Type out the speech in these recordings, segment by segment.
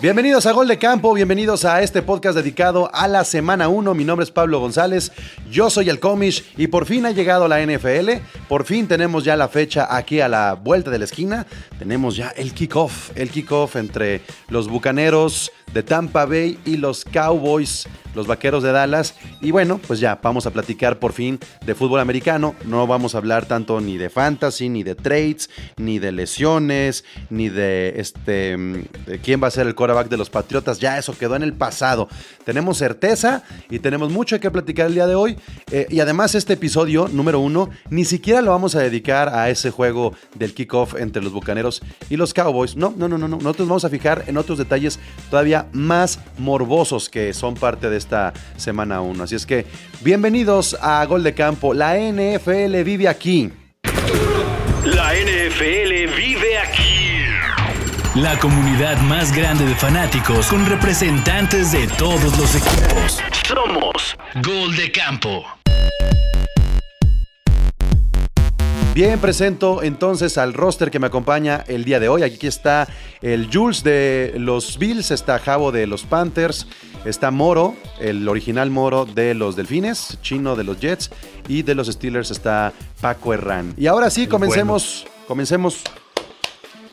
Bienvenidos a Gol de Campo, bienvenidos a este podcast dedicado a la semana 1. Mi nombre es Pablo González, yo soy el Comish y por fin ha llegado la NFL. Por fin tenemos ya la fecha aquí a la vuelta de la esquina. Tenemos ya el kickoff, el kickoff entre los bucaneros de Tampa Bay y los Cowboys, los vaqueros de Dallas. Y bueno, pues ya vamos a platicar por fin de fútbol americano. No vamos a hablar tanto ni de fantasy, ni de trades, ni de lesiones, ni de este de quién va a ser el quarterback de los Patriotas. Ya eso quedó en el pasado. Tenemos certeza y tenemos mucho que platicar el día de hoy. Eh, y además, este episodio número uno ni siquiera lo vamos a dedicar a ese juego del kickoff entre los bucaneros y los Cowboys. No, no, no, no. Nosotros vamos a fijar en otros detalles todavía más morbosos que son parte de esta semana 1. Así es que bienvenidos a Gol de Campo. La NFL vive aquí. La NFL vive aquí. La comunidad más grande de fanáticos con representantes de todos los equipos. Somos Gol de Campo. Bien, presento entonces al roster que me acompaña el día de hoy. Aquí está el Jules de los Bills, está Javo de los Panthers, está Moro, el original Moro de los Delfines, Chino de los Jets y de los Steelers está Paco Herrán. Y ahora sí, comencemos, comencemos.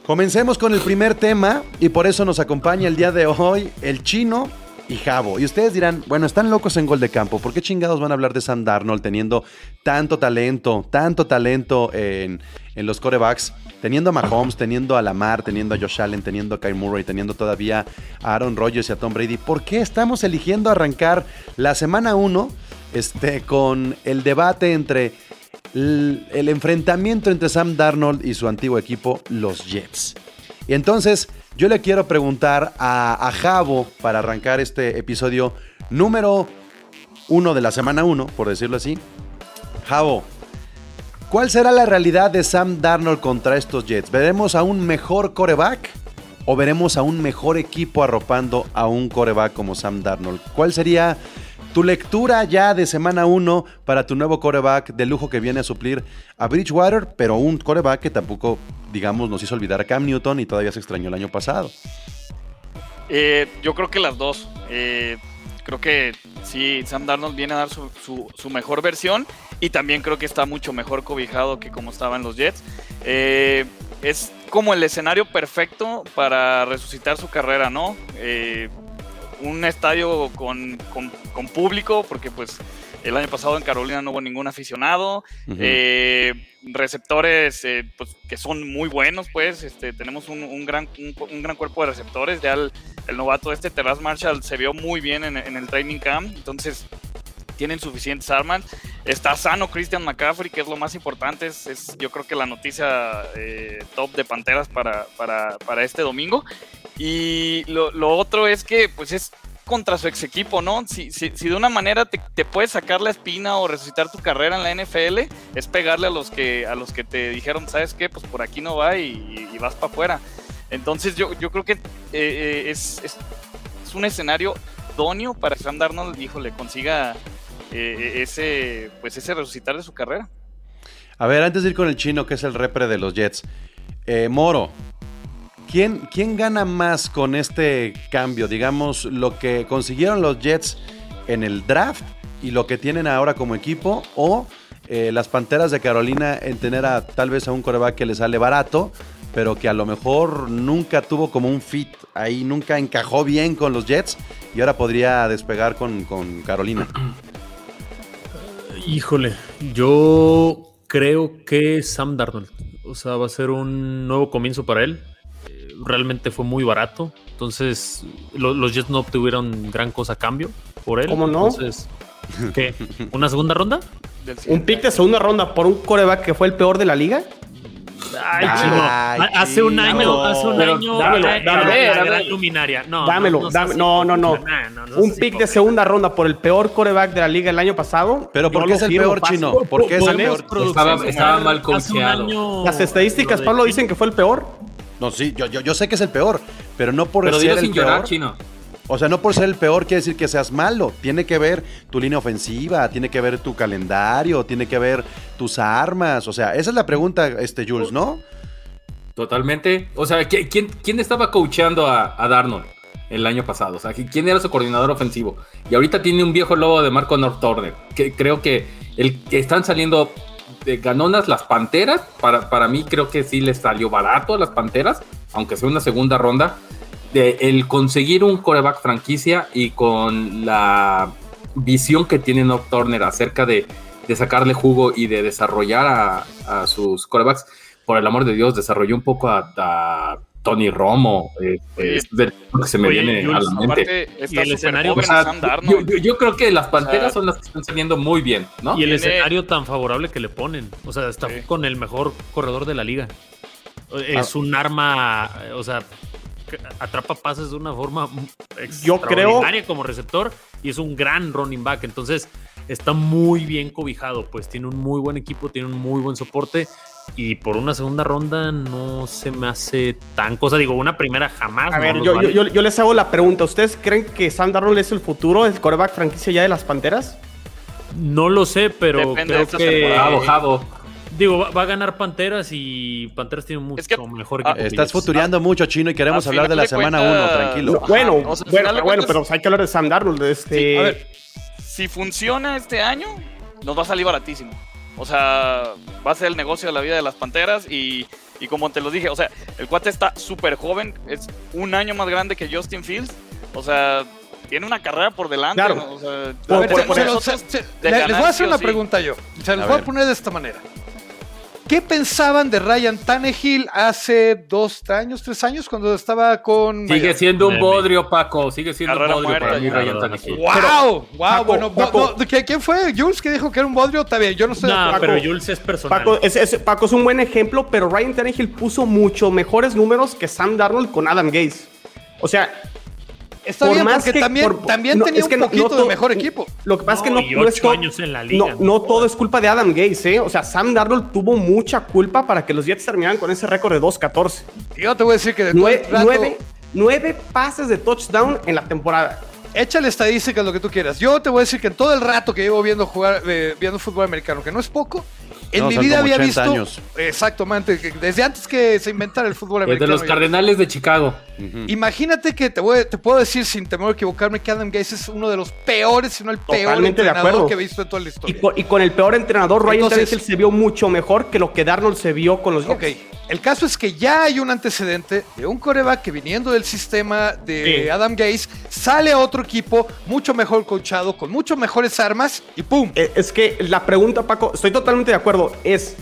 Comencemos con el primer tema y por eso nos acompaña el día de hoy el chino y Javo. Y ustedes dirán, bueno, están locos en gol de campo. ¿Por qué chingados van a hablar de Sam Darnold teniendo tanto talento, tanto talento en, los corebacks? Teniendo a Mahomes, teniendo a Lamar, teniendo a Josh Allen, teniendo a Kyle Murray, teniendo todavía a Aaron Rodgers y a Tom Brady. ¿Por qué estamos eligiendo arrancar la semana 1 este, con el debate entre el, el enfrentamiento entre Sam Darnold y su antiguo equipo, los Jets? Y entonces yo le quiero preguntar a, Javo para arrancar este episodio número uno de la semana uno, por decirlo así. Javo, ¿cuál será la realidad de Sam Darnold contra estos Jets? ¿Veremos a un mejor coreback o veremos a un mejor equipo arropando a un coreback como Sam Darnold? ¿Cuál sería tu lectura ya de semana 1 para tu nuevo coreback de lujo que viene a suplir a Bridgewater, pero un coreback que tampoco, digamos, nos hizo olvidar a Cam Newton y todavía se extrañó el año pasado. Eh, yo creo que las dos. Eh, creo que sí, Sam Darnold viene a dar su, mejor versión y también creo que está mucho mejor cobijado que como estaba en los Jets. Eh, es como el escenario perfecto para resucitar su carrera, ¿no? Un estadio con, público, porque pues el año pasado en Carolina no hubo ningún aficionado. Eh, receptores eh, pues, que son muy buenos, pues. Este, tenemos un, gran, un, gran cuerpo de receptores. Ya el, novato este, Terras Marshall, se vio muy bien en, el training camp. Entonces, tienen suficientes armas. Está sano Christian McCaffrey, que es lo más importante. Es, yo creo que la noticia eh, top de Panteras para, para, para este domingo. Y lo, otro es que, pues es contra su ex equipo, ¿no? Si, si, si de una manera te, te, puedes sacar la espina o resucitar tu carrera en la NFL, es pegarle a los que, a los que te dijeron, ¿sabes qué? Pues por aquí no va y, vas para afuera. Entonces yo, yo creo que eh, eh, es, es, un escenario idóneo para que Sam Darnold, le consiga eh, ese, pues ese resucitar de su carrera. A ver, antes de ir con el chino, que es el repre de los Jets, Moro, ¿Quién, gana más con este cambio? Digamos, lo que consiguieron los Jets en el draft y lo que tienen ahora como equipo o eh, las Panteras de Carolina en tener a tal vez a un coreback que le sale barato, pero que a lo mejor nunca tuvo como un fit ahí, nunca encajó bien con los Jets y ahora podría despegar con, con Carolina. Híjole, yo creo que Sam Darnold, o sea, va a ser un nuevo comienzo para él realmente fue muy barato. Entonces, los Jets no obtuvieron gran cosa a cambio por él. ¿Cómo no? Entonces, ¿qué? ¿Una segunda ronda? ¿Un pick de segunda ronda por un coreback que fue el peor de la liga? Ay, hace un año, hace un año. Dámelo, dámelo. luminaria. No, dámelo, no, no, no. un pick de segunda ronda por el peor coreback de la liga el año pasado. Pero ¿por qué es el peor chino? ¿Por qué es el peor? Estaba, mal coacheado. Las estadísticas, Pablo, dicen que fue el peor. No, sí, yo, yo, sé que es el peor, pero no por ser el peor. chino. O sea, no por ser el peor quiere decir que seas malo. Tiene que ver tu línea ofensiva, tiene que ver tu calendario, tiene que ver tus armas. O sea, esa es la pregunta, este Jules, ¿no? Totalmente. O sea, ¿quién, quién estaba coachando a, a Darnold? el año pasado. O sea, ¿quién era su coordinador ofensivo? Y ahorita tiene un viejo lobo de Marco North Turner. Que creo que el que están saliendo de ganonas las Panteras. Para, para mí creo que sí les salió barato a las Panteras, aunque sea una segunda ronda. De el conseguir un coreback franquicia y con la visión que tiene North Turner acerca de, de sacarle jugo y de desarrollar a, a sus corebacks. Por el amor de Dios, desarrolló un poco a, a Tony Romo, eh, Oye, es de lo que se me oye, viene a la mente. Aparte, Y el escenario, joven O sea, yo, Darnold. yo- yo creo que las panteras O sea, son las que están saliendo muy bien, ¿no? Y el Tiene- escenario tan favorable que le ponen. O sea, está Sí. con el mejor corredor de la liga. Es Ah. un arma, eh, o sea, que atrapa pases de una forma Yo creo- extraordinaria como receptor y es un gran running back. Entonces, está muy bien cobijado. Pues tiene un muy buen equipo, tiene un muy buen soporte. Y por una segunda ronda no se me hace tan cosa. Digo, una primera jamás. A no ver, yo, vale. yo, les hago la pregunta. ¿Ustedes creen que Sam Darnold es el futuro, el coreback franquicia ya de las Panteras? No lo sé, pero Depende de creo que. Jabo. Digo, va, va a ganar Panteras y Panteras tiene un mucho Es que- mejor ah, equipo. que Estás futureando mucho, Chino, y queremos hablar de la semana cuentas- 1, tranquilo. No, bueno, o sea, bueno, bueno, cuentas- pero hay que hablar de Sam Darnold. Este, Sí, a ver, si funciona este año, nos va a salir baratísimo. O sea, va a ser el negocio de la vida de las panteras y, y como te lo dije, o sea, el cuate está súper joven, es un año más grande que Justin Fields. O sea, tiene una carrera por delante. Claro. ¿no? O sea, Por- A ver, por- se- por de les voy a hacer una sí. pregunta yo. Se los A voy ver. a poner de esta manera. ¿Qué pensaban de Ryan Tannehill hace dos años, tres años, cuando estaba con Sigue siendo un bodrio, Paco. Sigue siendo Carrera un bodrio muerta para mí, ya. Ryan Tannehill. ¡Wow! ¡Wow! Paco, bueno, no- Paco. no, ¿qui- ¿quién fue? ¿Jules que dijo que era un bodrio? Está bien, yo no sé. Paco- pero Jules es personal. Paco es, es- Paco es un buen ejemplo, pero Ryan Tannehill puso mucho mejores números que Sam Darnold con Adam Gaze. O sea, Está por bien, más porque que- también, por- también no, tenía es que un no- no poquito de mejor equipo. Lo que pasa es que No, no, no es todo- años en la liga. No, no todo es culpa de Adam Gaze, ¿eh? O sea, Sam Darnold tuvo mucha culpa para que los Jets terminaran con ese récord de 2-14. Yo te voy a decir que de todo Nueve, el rato- nueve- nueve pases de touchdown en la temporada. Échale estadísticas, lo que tú quieras. Yo te voy a decir que en todo el rato que llevo viendo jugar, eh, viendo fútbol americano, que no es poco, en No, mi vida había 80 visto. años. Exactamente, desde antes que se inventara el fútbol americano. de los Cardenales de Chicago. Imagínate que te, voy, te puedo decir sin temor a equivocarme que Adam Gaze es uno de los peores, si no el peor Totalmente de entrenador acuerdo. que he visto en toda la Y historia. con, y con el peor entrenador, Ryan Entonces- Tannehill se vio mucho mejor que lo que Darnold se vio con los Jets. Ok, el caso es que ya hay un antecedente de un coreback que viniendo del sistema de Sí. Adam Gaze sale a otro equipo mucho mejor coachado, con mucho mejores armas y ¡pum! Eh, Es que la pregunta, Paco, estoy totalmente de acuerdo, es,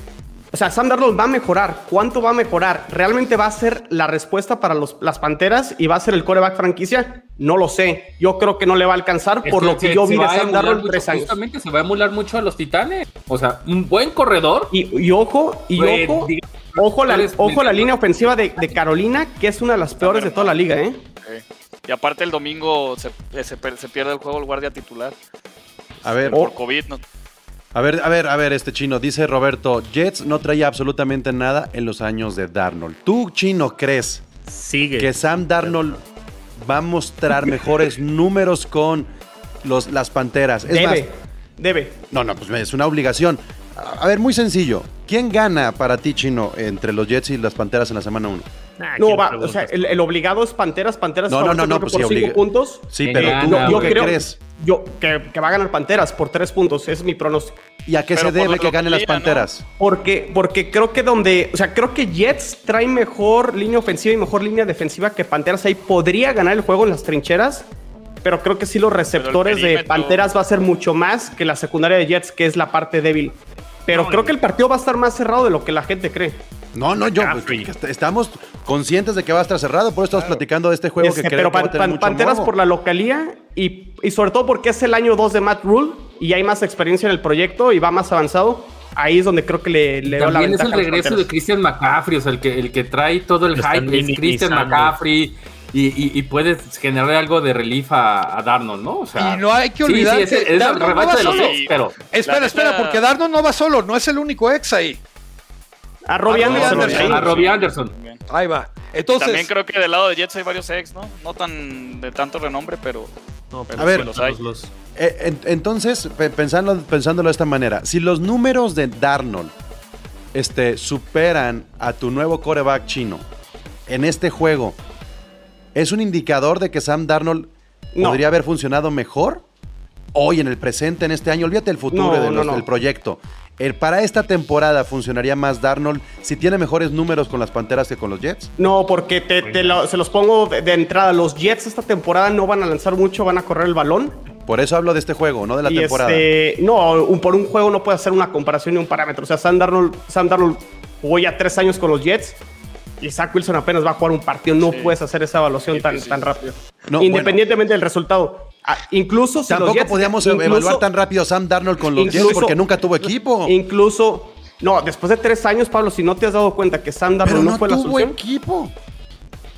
o sea, Sam Darnold va a mejorar. ¿Cuánto va a mejorar? ¿Realmente va a ser la respuesta para los- las Panteras y va a ser el coreback franquicia? No lo sé. Yo creo que no le va a alcanzar Es por lo que yo vi de Sam Darnold mucho- tres años. Justamente se va a emular mucho a los Titanes. O sea, un buen corredor. Y, y ojo, y Güey, ojo, ojo la, ojo la línea ofensiva de, de Carolina, que es una de las peores de toda la liga, ¿eh? Y aparte el domingo se, eh, se pierde el juego el guardia titular A ver, por COVID. ¿no? a ver, a ver, a ver, este chino. Dice Roberto, Jets no traía absolutamente nada en los años de Darnold. ¿Tú, chino, crees Sigue. que Sam Darnold va a mostrar mejores números con los, las Panteras? Es más, Debe, debe. no, no, pues es una obligación. A ver, muy sencillo. ¿Quién gana para ti, chino, entre los Jets y las Panteras en la semana 1? Ah, No, ¿quién va, o sea, el, el obligado es Panteras, Panteras No, no, no, no, pues sí, por cinco obliga- puntos. Sí, pero tú, Yo, ¿tú yo qué creo crees? Yo, que, que va a ganar Panteras por tres puntos, es mi pronóstico. ¿Y a qué Pero se debe que ganen las ¿no? Panteras? Porque, porque creo que donde, o sea, creo que Jets trae mejor línea ofensiva y mejor línea defensiva que Panteras. Ahí podría ganar el juego en las trincheras, pero creo que sí los receptores de Panteras va a ser mucho más que la secundaria de Jets, que es la parte débil. Pero No, creo y- que el partido va a estar más cerrado de lo que la gente cree. No, no, yo. Pues, estamos conscientes de que va a estar cerrado, por eso estamos platicando de este juego Este, que creo pero que va a Pan- tener Pan- mucho Panteras morbo. por la localía y, y sobre todo porque es el año 2 de Matt Rule y hay más experiencia en el proyecto y va más avanzado. Ahí es donde creo que le, le doy la También es el regreso de. Christian McCaffrey, o sea, el que, el que trae todo el Lo hype es Christian. McCaffrey y, y, y puedes generar algo de relief a, a Darnold, ¿no? O sea, Y no hay que olvidar sí, es, que es el no revancha va de los solo. ex, pero Espera, La espera, porque Darnold no va solo, no es el único ex ahí. A Robbie Anderson. A Robbie Anderson. Ahí va. Entonces, También creo que del lado de Jets hay varios ex, ¿no? No tan de tanto renombre, pero No, pero A ver, sí los hay. los- los- Eh, en- entonces, pe- pensando, pensándolo de esta manera, si los números de Darnold este, superan a tu nuevo coreback chino en este juego, ¿Es un indicador de que Sam Darnold No. podría haber funcionado mejor hoy en el presente, en este año? Olvídate del futuro No, y de no, los- no. del proyecto. El, para esta temporada funcionaría más Darnold si tiene mejores números con las Panteras que con los Jets. No, porque te, te lo- se los pongo de, de entrada. Los Jets esta temporada no van a lanzar mucho, van a correr el balón. Por eso hablo de este juego, no de la y temporada. este, no, un- por un juego no puede hacer una comparación ni un parámetro. O sea, Sam Darnold, Sam Darnold jugó ya tres años con los Jets y Zach Wilson apenas va a jugar un partido. No puedes hacer esa evaluación tan, tan rápido. No, Independientemente del resultado. Ah, incluso si los Tampoco Jets- podíamos incluso- evaluar tan rápido a Sam Darnold con los Jets incluso- porque nunca tuvo equipo. Incluso, no, después de tres años, Pablo, si no te has dado cuenta que Sam Darnold Pero no, no fue la tuvo solución. equipo.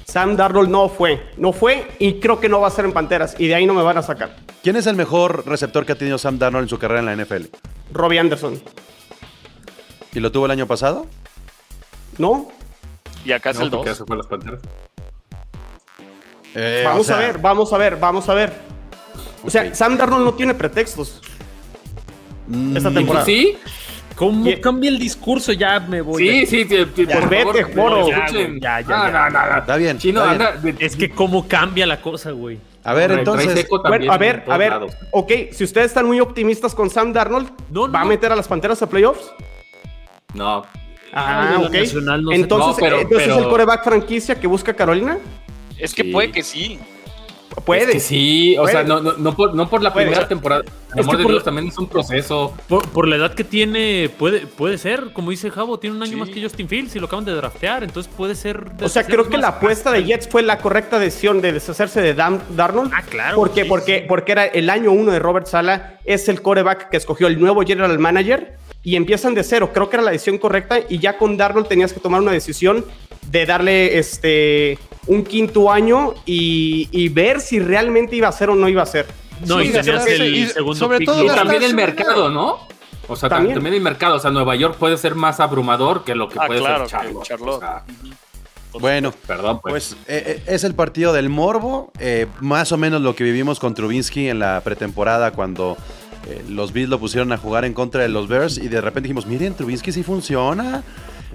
Sam Darnold no fue, no fue y creo que no va a ser en Panteras y de ahí no me van a sacar. ¿Quién es el mejor receptor que ha tenido Sam Darnold en su carrera en la NFL? Robbie Anderson, ¿Y lo tuvo el año pasado? ¿no? Y acá es No, el porque 2. ya se fue a las panteras. Eh, vamos o sea, a ver, vamos a ver, vamos a ver. O sea. Sam Darnold no tiene pretextos. mm, Esta ¿Y temporada. sí? ¿Cómo cambia el discurso? Ya me voy. Sí, sí, sí, sí, Ya, por vete, escuchen. Ya, ya, ya. no, no, no. Está bien, Chino, está bien. anda, de- Es que cómo cambia la cosa, güey. A ver, entonces. Bueno, a ver, a ver, lados. ok, si ustedes están muy optimistas con Sam Darnold, No, ¿va a meter a las Panteras a playoffs? No, Ah, ok. Nacional no sé. entonces, No, pero- entonces pero- el coreback franquicia que busca Carolina, Es que Sí. puede que sí. puede. Es que sí, o Puede. sea, no, no, no, por, no por la Puede. primera temporada. Por que amor de por Dios, la- también es un proceso. Por, por la edad que tiene, puede, puede ser, como dice Javo, tiene un año Sí. más que Justin Fields y lo acaban de draftear, entonces puede ser. O sea, creo que la apuesta de Jets fue la correcta decisión de deshacerse de Dan- Darnold. Ah, claro, Porque, sí, porque, sí. porque era el año uno de Robert Sala, es el coreback que escogió el nuevo general manager y empiezan de cero. Creo que era la decisión correcta y ya con Darnold tenías que tomar una decisión de darle este un quinto año y, y ver si realmente iba a ser o no iba a ser. No, Sí, y tenías el y segundo sobre pick. todo Y también el mercado, ¿no? O sea, También. también. el mercado. O sea, Nueva York puede ser más abrumador que lo que Ah, puede claro, ser Charlotte. Charlotte. O sea, Bueno, perdón, pues. pues eh, eh, es el partido del morbo. eh, más o menos lo que vivimos con Trubinsky en la pretemporada cuando eh, los Bills lo pusieron a jugar en contra de los Bears y de repente dijimos, miren, Trubinsky sí funciona.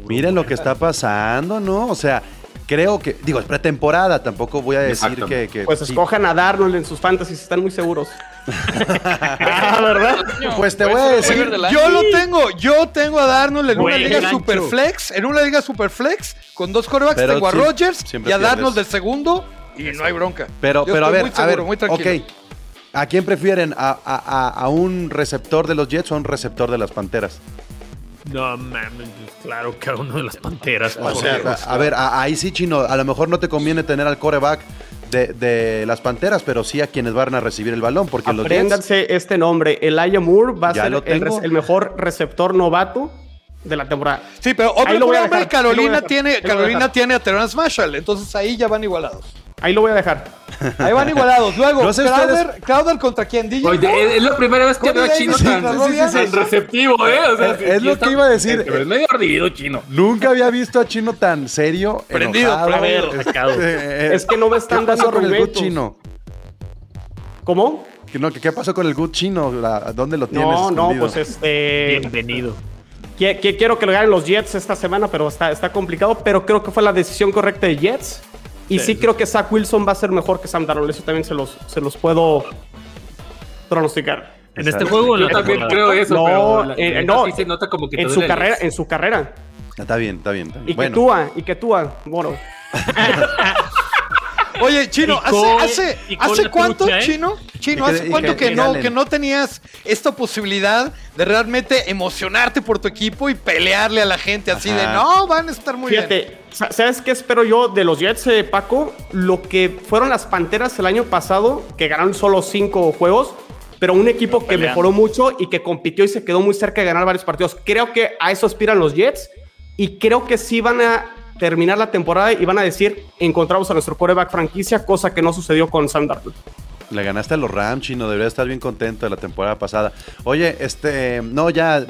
Miren lo que está pasando, ¿no? O sea, creo que, digo, es pretemporada, tampoco voy a decir que... Pues sí. escojan a Darnold en sus fantasies, están muy seguros. ah, ¿verdad? Pues te voy a decir. Yo lo tengo, yo tengo a Darnold en una liga superflex, en una liga superflex, con dos corebacks, tengo a sí, Rodgers y a Darnold del segundo y no hay bronca. Pero, Yo pero a ver, muy a seguro, ver, muy tranquilo. ok. ¿A quién prefieren? ¿A, a- a- a un receptor de los Jets o a un receptor de las Panteras? No mames, claro, cada uno de las panteras. O por sea, a, a ver, a- ahí sí, Chino, a lo mejor no te conviene tener al coreback de, de las Panteras, pero sí a quienes van a recibir el balón, porque los Jets... Apréndanse este nombre. Elijah Moore va a ser el, el mejor receptor novato de la temporada. Sí, pero otro a nombre, a Carolina tiene, a Carolina tiene a Terrence Marshall, entonces ahí ya van igualados. Ahí lo voy a dejar. Ahí van igualados. Luego, No sé Crowder, Crowder contra quién, DJ. Oye, es la primera vez que veo a Chino tan, receptivo, ¿eh? O sea, Es- lo que iba a decir. Pero es medio ardido, Chino. Nunca había visto a Chino tan serio, Prendido, enojado. Este, sacado. eh, Es que no me están ¿Qué pasó dando con el good argumentos. Chino? ¿Cómo? Que no, que ¿Qué pasó con el good Chino? La- ¿Dónde lo tienes No, no, pues este. Bienvenido. qui- qui- Quiero que lo ganen los Jets esta semana, pero está, está complicado. Pero creo que fue la decisión correcta de Jets. Y sí, creo que Zach Wilson va a ser mejor que Sam Darnold. Eso también se los, se los puedo pronosticar. En este juego, Yo también creo eso, No, pero la- eh, no, sí se nota como que En su carrera, en su carrera. Está bien, está bien. está bien. Y Bueno, que túa, y que túa, bueno. Oye, Chino, ¿hace, hace, ¿hace cuánto, trucha, ¿eh? Chino? Chino, ¿hace cuánto que- no, que no tenías esta posibilidad de realmente emocionarte por tu equipo y pelearle a la gente así de no, van a estar muy bien? Fíjate, sa- ¿sabes qué espero yo de los Jets, eh, Paco? Lo que fueron las Panteras el año pasado, que ganaron solo cinco juegos, pero un equipo que peleando. mejoró mucho y que compitió y se quedó muy cerca de ganar varios partidos. Creo que a eso aspiran los Jets y creo que sí van a terminar la temporada y van a decir, encontramos a nuestro quarterback franquicia, cosa que no sucedió con Sam Darnold. Le ganaste a los Rams, Chino. Debería estar bien contento de la temporada pasada. Oye, este. No, ya.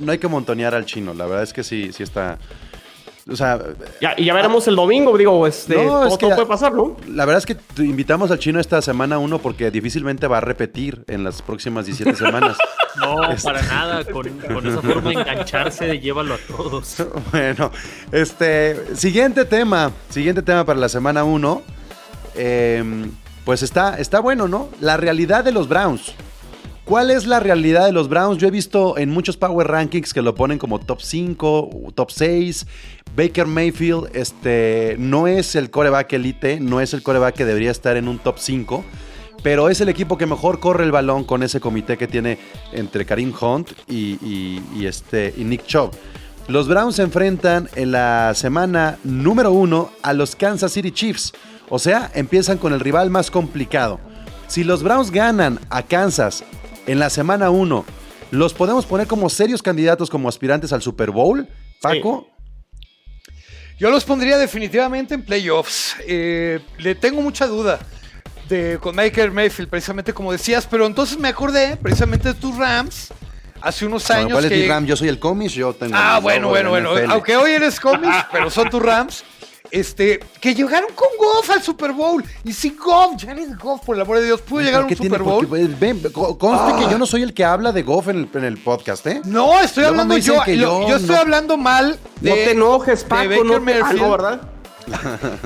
No hay que montonear al Chino. La verdad es que sí, sí está. O sea, Ya, y ya veremos el domingo, digo, este, No, todo, es que todo ya- puede pasar, ¿no? la verdad es que invitamos al Chino esta semana uno porque difícilmente va a repetir en las próximas 17 semanas. No, para nada. Con, con esa forma de engancharse, llévalo a todos. Bueno, este. Siguiente tema. Siguiente tema para la semana 1. eh, pues está, está bueno, ¿no? La realidad de los Browns. ¿Cuál es la realidad de los Browns? Yo he visto en muchos Power Rankings que lo ponen como top 5, top 6. Baker Mayfield este, no es el coreback elite, no es el coreback que debería estar en un top 5, pero es el equipo que mejor corre el balón con ese comité que tiene entre Karim Hunt y, este, y Nick Chubb. Los Browns se enfrentan en la semana número 1 a los Kansas City Chiefs. O sea, empiezan con el rival más complicado. Si los Browns ganan a Kansas en la semana 1, ¿los podemos poner como serios candidatos como aspirantes al Super Bowl? Paco, Yo los pondría definitivamente en playoffs. Eh, le tengo mucha duda de, con Baker Mayfield, precisamente como decías, pero entonces me acordé precisamente de tus Rams hace unos Bueno, años. ¿cuál es que... mi Ram? Yo soy el comis, yo tengo. Ah, bueno, de bueno, bueno. NFL. Aunque hoy eres cómics, pero son tus Rams. Este, que llegaron con Goff al Super Bowl. Y si Goff, Jared Goff, por el amor de Dios, pudo llegar a un. Super Bowl. Porque, pues, ven, co- conste Ah. que yo no soy el que habla de Goff en el, en el podcast, ¿eh? No, estoy Luego hablando yo. que lo- yo yo estoy no- hablando mal de. no te enojes, de Paco. Baker No, te- ah, Mayfield. no, ¿verdad?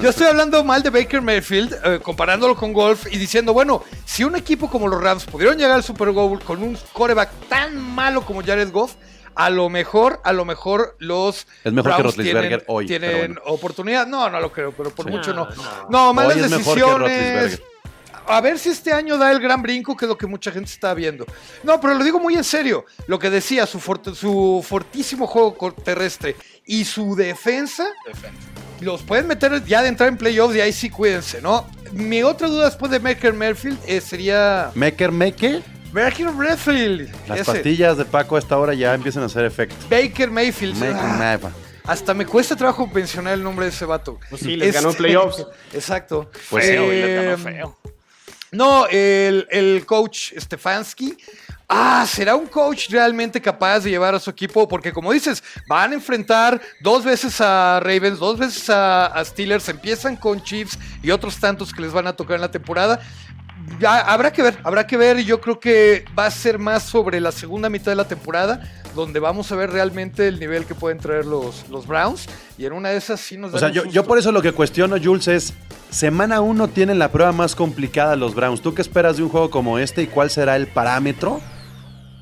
Yo estoy hablando mal de Baker Mayfield, eh, comparándolo con Golf y diciendo, bueno, si un equipo como los Rams pudieron llegar al Super Bowl con un coreback tan malo como Jared Goff, a lo mejor, a lo mejor los Es mejor que Browns Roethlisberger tienen, hoy, tienen bueno. oportunidad. No, no lo creo, pero por Sí. mucho no. No, No, malas que decisiones. A ver si este año da el gran brinco, que es lo que mucha gente está viendo. No, pero lo digo muy en serio. Lo que decía, su, forte- su fortísimo juego terrestre y su defensa, los pueden meter ya de entrar en playoffs y ahí sí cuídense, ¿no? Mi otra duda después de Baker Mayfield eh, sería Maker, Maker. Baker Mayfield. Las ese. pastillas de Paco a esta hora ya empiezan a hacer efecto. Baker Mayfield. Maker, Ah, Mayfield. hasta me cuesta trabajo mencionar el nombre de ese vato. Pues sí, les ganó en Este- playoffs. Exacto. Pues sí, hoy les ganó Eh, feo. No, el, el coach Stefanski. Ah, ¿será un coach realmente capaz de llevar a su equipo? Porque como dices, van a enfrentar dos veces a Ravens, dos veces a, a Steelers, empiezan con Chiefs y otros tantos que les van a tocar en la temporada. Ya, habrá que ver, habrá que ver y yo creo que va a ser más sobre la segunda mitad de la temporada donde vamos a ver realmente el nivel que pueden traer los, los Browns y en una de esas sí nos O sea, yo, yo por eso lo que cuestiono, Jules, es semana uno tienen la prueba más complicada los Browns. ¿Tú qué esperas de un juego como este y cuál será el parámetro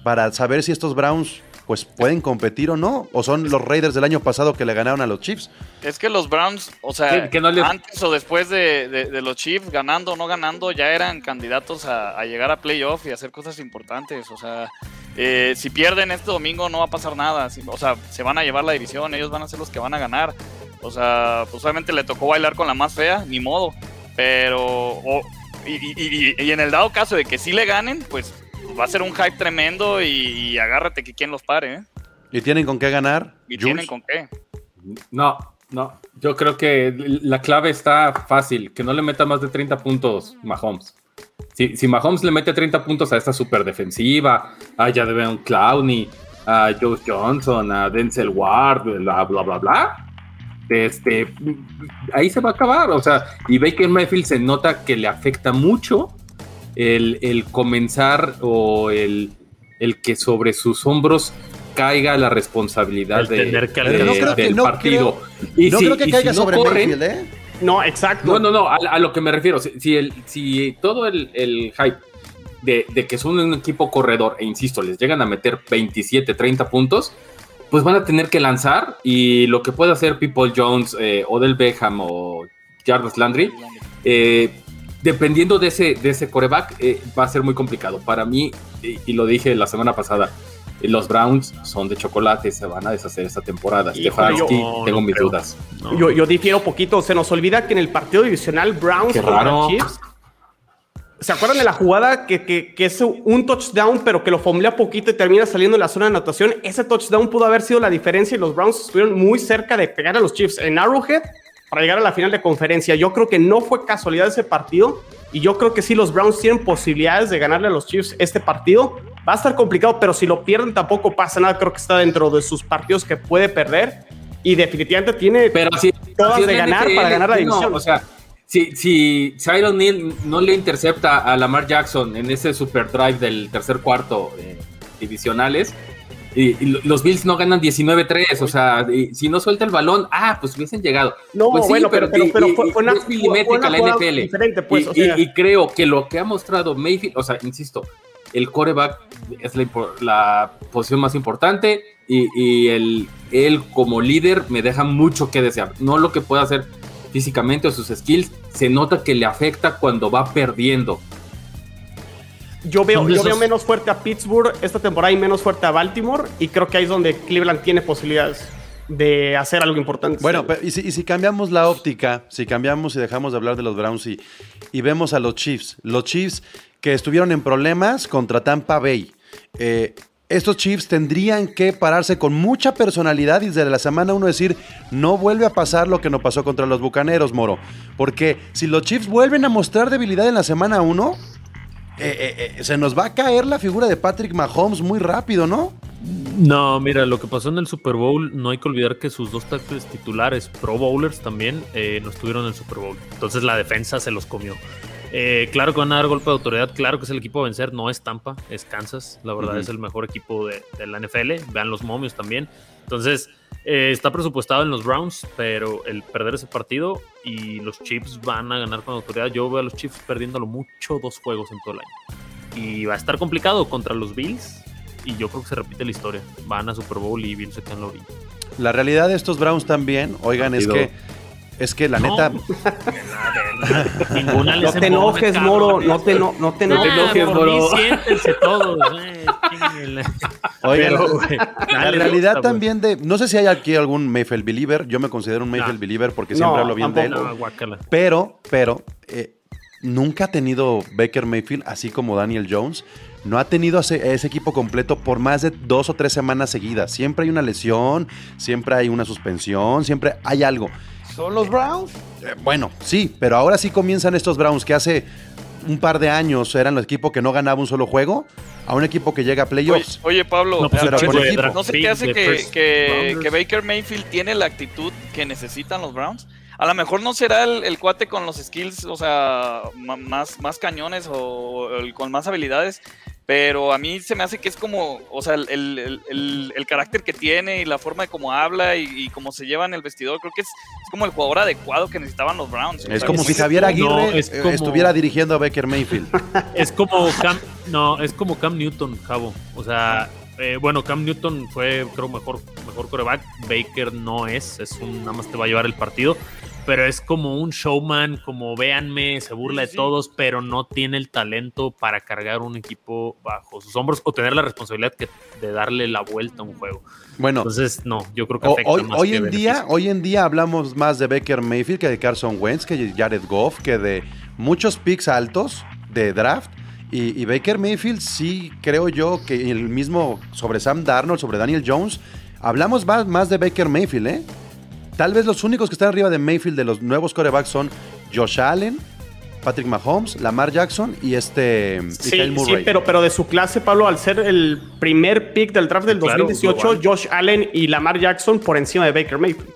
para saber si estos Browns pues pueden competir o no? ¿O son los Raiders del año pasado que le ganaron a los Chiefs? Es que los Browns, o sea, Que- que no les- antes o después de, de- de los Chiefs, ganando o no ganando, ya eran candidatos a, a llegar a playoff y hacer cosas importantes. O sea, eh, si pierden este domingo no va a pasar nada. O sea, se van a llevar la división, ellos van a ser los que van a ganar. O sea, pues obviamente le tocó bailar con la más fea, ni modo. Pero, o- y, y- y- y en el dado caso de que sí le ganen, pues va a ser un hype tremendo y, y agárrate que quien los pare, ¿eh? ¿Y tienen con qué ganar? Y Jules? tienen con qué. No, no. Yo creo que la clave está fácil, que no le meta más de 30 puntos Mahomes. Si, si Mahomes le mete 30 puntos a esta super defensiva, a Jadeveon Clowney, a Joe Johnson, a Denzel Ward, bla, bla, bla, bla, este, ahí se va a acabar. O sea, y Baker Mayfield se nota que le afecta mucho el, el comenzar o el, el que sobre sus hombros caiga la responsabilidad de, tener que de- no creo que- del no partido. y no si, creo que y caiga si no sobre corren- Mayfield, ¿eh? No, exacto. no, no, no, a, a lo que me refiero. Si, si el, si todo el, el hype de, de que son un equipo corredor, e insisto, les llegan a meter 27, 30 puntos, pues van a tener que lanzar. Y lo que puede hacer People Jones, eh, Odell Beckham o Jarvis Landry, eh, dependiendo de ese, de ese coreback, eh, va a ser muy complicado. Para mí, y, y lo dije la semana pasada, eh, los Browns son de chocolate, se van a deshacer esta temporada. Stefanski, yo- tengo no mis creo. dudas. No. Yo, yo difiero poquito. Se nos olvida que en el partido divisional Browns Qué contra raro. Chiefs. ¿Se acuerdan de la jugada que, que- que es un touchdown, pero que lo fomblea poquito y termina saliendo en la zona de anotación? Ese touchdown pudo haber sido la diferencia y los Browns estuvieron muy cerca de pegar a los Chiefs en Arrowhead para llegar a la final de conferencia. Yo creo que no fue casualidad ese partido y yo creo que sí los Browns tienen posibilidades de ganarle a los Chiefs este partido. Va a estar complicado, pero si lo pierden tampoco pasa nada. Creo que está dentro de sus partidos que puede perder y definitivamente tiene Pero si Todas si de ganar para ganar la no, división. o sea, si, si Neal no le intercepta a Lamar Jackson en ese super drive del tercer cuarto eh, divisionales, Y, y lo- los Bills no ganan 19-3, o sea, y si no suelta el balón, ah, pues hubiesen llegado. No, Pues sí, bueno, pero, pero, fue, fue una, es milimétrica fue una la NFL. pues, y, o sea, y- y creo que lo que ha mostrado Mayfield, o sea, insisto, el coreback es la, posición más importante y, y el, él como líder me deja mucho que desear. No lo que pueda hacer físicamente o sus skills, se nota que le afecta cuando va perdiendo. Yo veo, yo veo menos fuerte a Pittsburgh esta temporada y menos fuerte a Baltimore. Y creo que ahí es donde Cleveland tiene posibilidades de hacer algo importante. Bueno, pero y si, y si cambiamos la óptica, si cambiamos y dejamos de hablar de los Browns y, y vemos a los Chiefs, los Chiefs que estuvieron en problemas contra Tampa Bay. eh, estos Chiefs tendrían que pararse con mucha personalidad y desde la semana uno decir, no vuelve a pasar lo que nos pasó contra los Bucaneros, Moro. Porque si los Chiefs vuelven a mostrar debilidad en la semana 1, se nos va a caer la figura de Patrick Mahomes muy rápido, ¿no? No, mira, lo que pasó en el Super Bowl, no hay que olvidar que sus dos tackles titulares, Pro Bowlers también, eh, no estuvieron en el Super Bowl. Entonces la defensa se los comió. Eh, claro que van a dar golpe de autoridad, claro que es el equipo a vencer, no es Tampa, es Kansas. La verdad es el mejor equipo de, de la NFL. Vean los momios también. Entonces, eh, está presupuestado en los Browns, pero el perder ese partido y los Chiefs van a ganar con autoridad. Yo veo a los Chiefs perdiéndolo mucho dos juegos en todo el año. Y va a estar complicado contra los Bills. Y yo creo que se repite la historia. Van a Super Bowl y Bills se quedan en la orilla. La realidad de estos Browns también, oigan, es que es que la No. neta, Ninguna no te enojes. Moro. No te, no, no te No te enojes. enojes, Moro. siéntense todos. eh, oigan, la realidad gusta, también de, no sé si hay aquí algún Mayfield believer, yo me considero un Mayfield No. believer porque No, siempre hablo bien de él, pero, pero, eh, nunca ha tenido Baker Mayfield, así como Daniel Jones, no ha tenido a ese, a ese equipo completo por más de dos o tres semanas seguidas. Siempre hay una lesión, siempre hay una suspensión, siempre hay algo. ¿Son los Browns? Eh, bueno, sí, pero ahora sí comienzan estos Browns que hace un par de años eran el equipo que no ganaba un solo juego, a un equipo que llega a Oye, playoffs. oye, Pablo, No, pues era a buen veces- equipo. ¿no se te Pick hace que, Baker Mayfield tiene la actitud que necesitan los Browns? A lo mejor no será el, el cuate con los skills, o sea, más, más cañones o el con más habilidades, pero a mí se me hace que es como, o sea, el, el- el- el- el carácter que tiene y la forma de cómo habla y, y cómo se lleva en el vestidor, creo que es, es como el jugador adecuado que necesitaban los Browns. Es como si Javier No, Aguirre es eh, como- estuviera dirigiendo a Baker Mayfield. Es como Cam, no, es como Cam Newton, Cabo. O sea, eh, bueno, Cam Newton fue, creo, mejor, mejor coreback. Baker no es, es un, nada más te va a llevar el partido. Pero es como un showman, como véanme, se burla de Sí, sí. todos, pero no tiene el talento para cargar un equipo bajo sus hombros o tener la responsabilidad que, de darle la vuelta a un juego. Bueno, Entonces, no, yo creo que afecta hoy, más hoy que en día, hoy en día hablamos más de Baker Mayfield que de Carson Wentz, que de Jared Goff, que de muchos picks altos de draft. Y, y Baker Mayfield sí creo yo que el mismo sobre Sam Darnold, sobre Daniel Jones, hablamos más, más de Baker Mayfield, ¿eh? Tal vez los únicos que están arriba de Mayfield de los nuevos corebacks son Josh Allen, Patrick Mahomes, Lamar Jackson y este y Sí, Kyle sí, Murray. pero, pero de su clase, Pablo, al ser el primer pick del draft del Claro, 2018, global. Josh Allen y Lamar Jackson por encima de Baker Mayfield.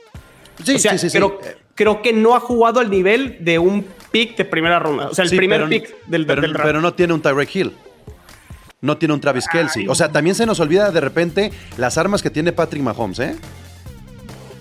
sí, o sea, sí, sí, sí. Creo, creo que no ha jugado al nivel de un pick de primera ronda. O sea, el Sí, primer pero- pick del, pero, del draft. pero no tiene un Tyreek Hill. No tiene un Travis Kelsey. O sea, también se nos olvida de repente las armas que tiene Patrick Mahomes, ¿eh?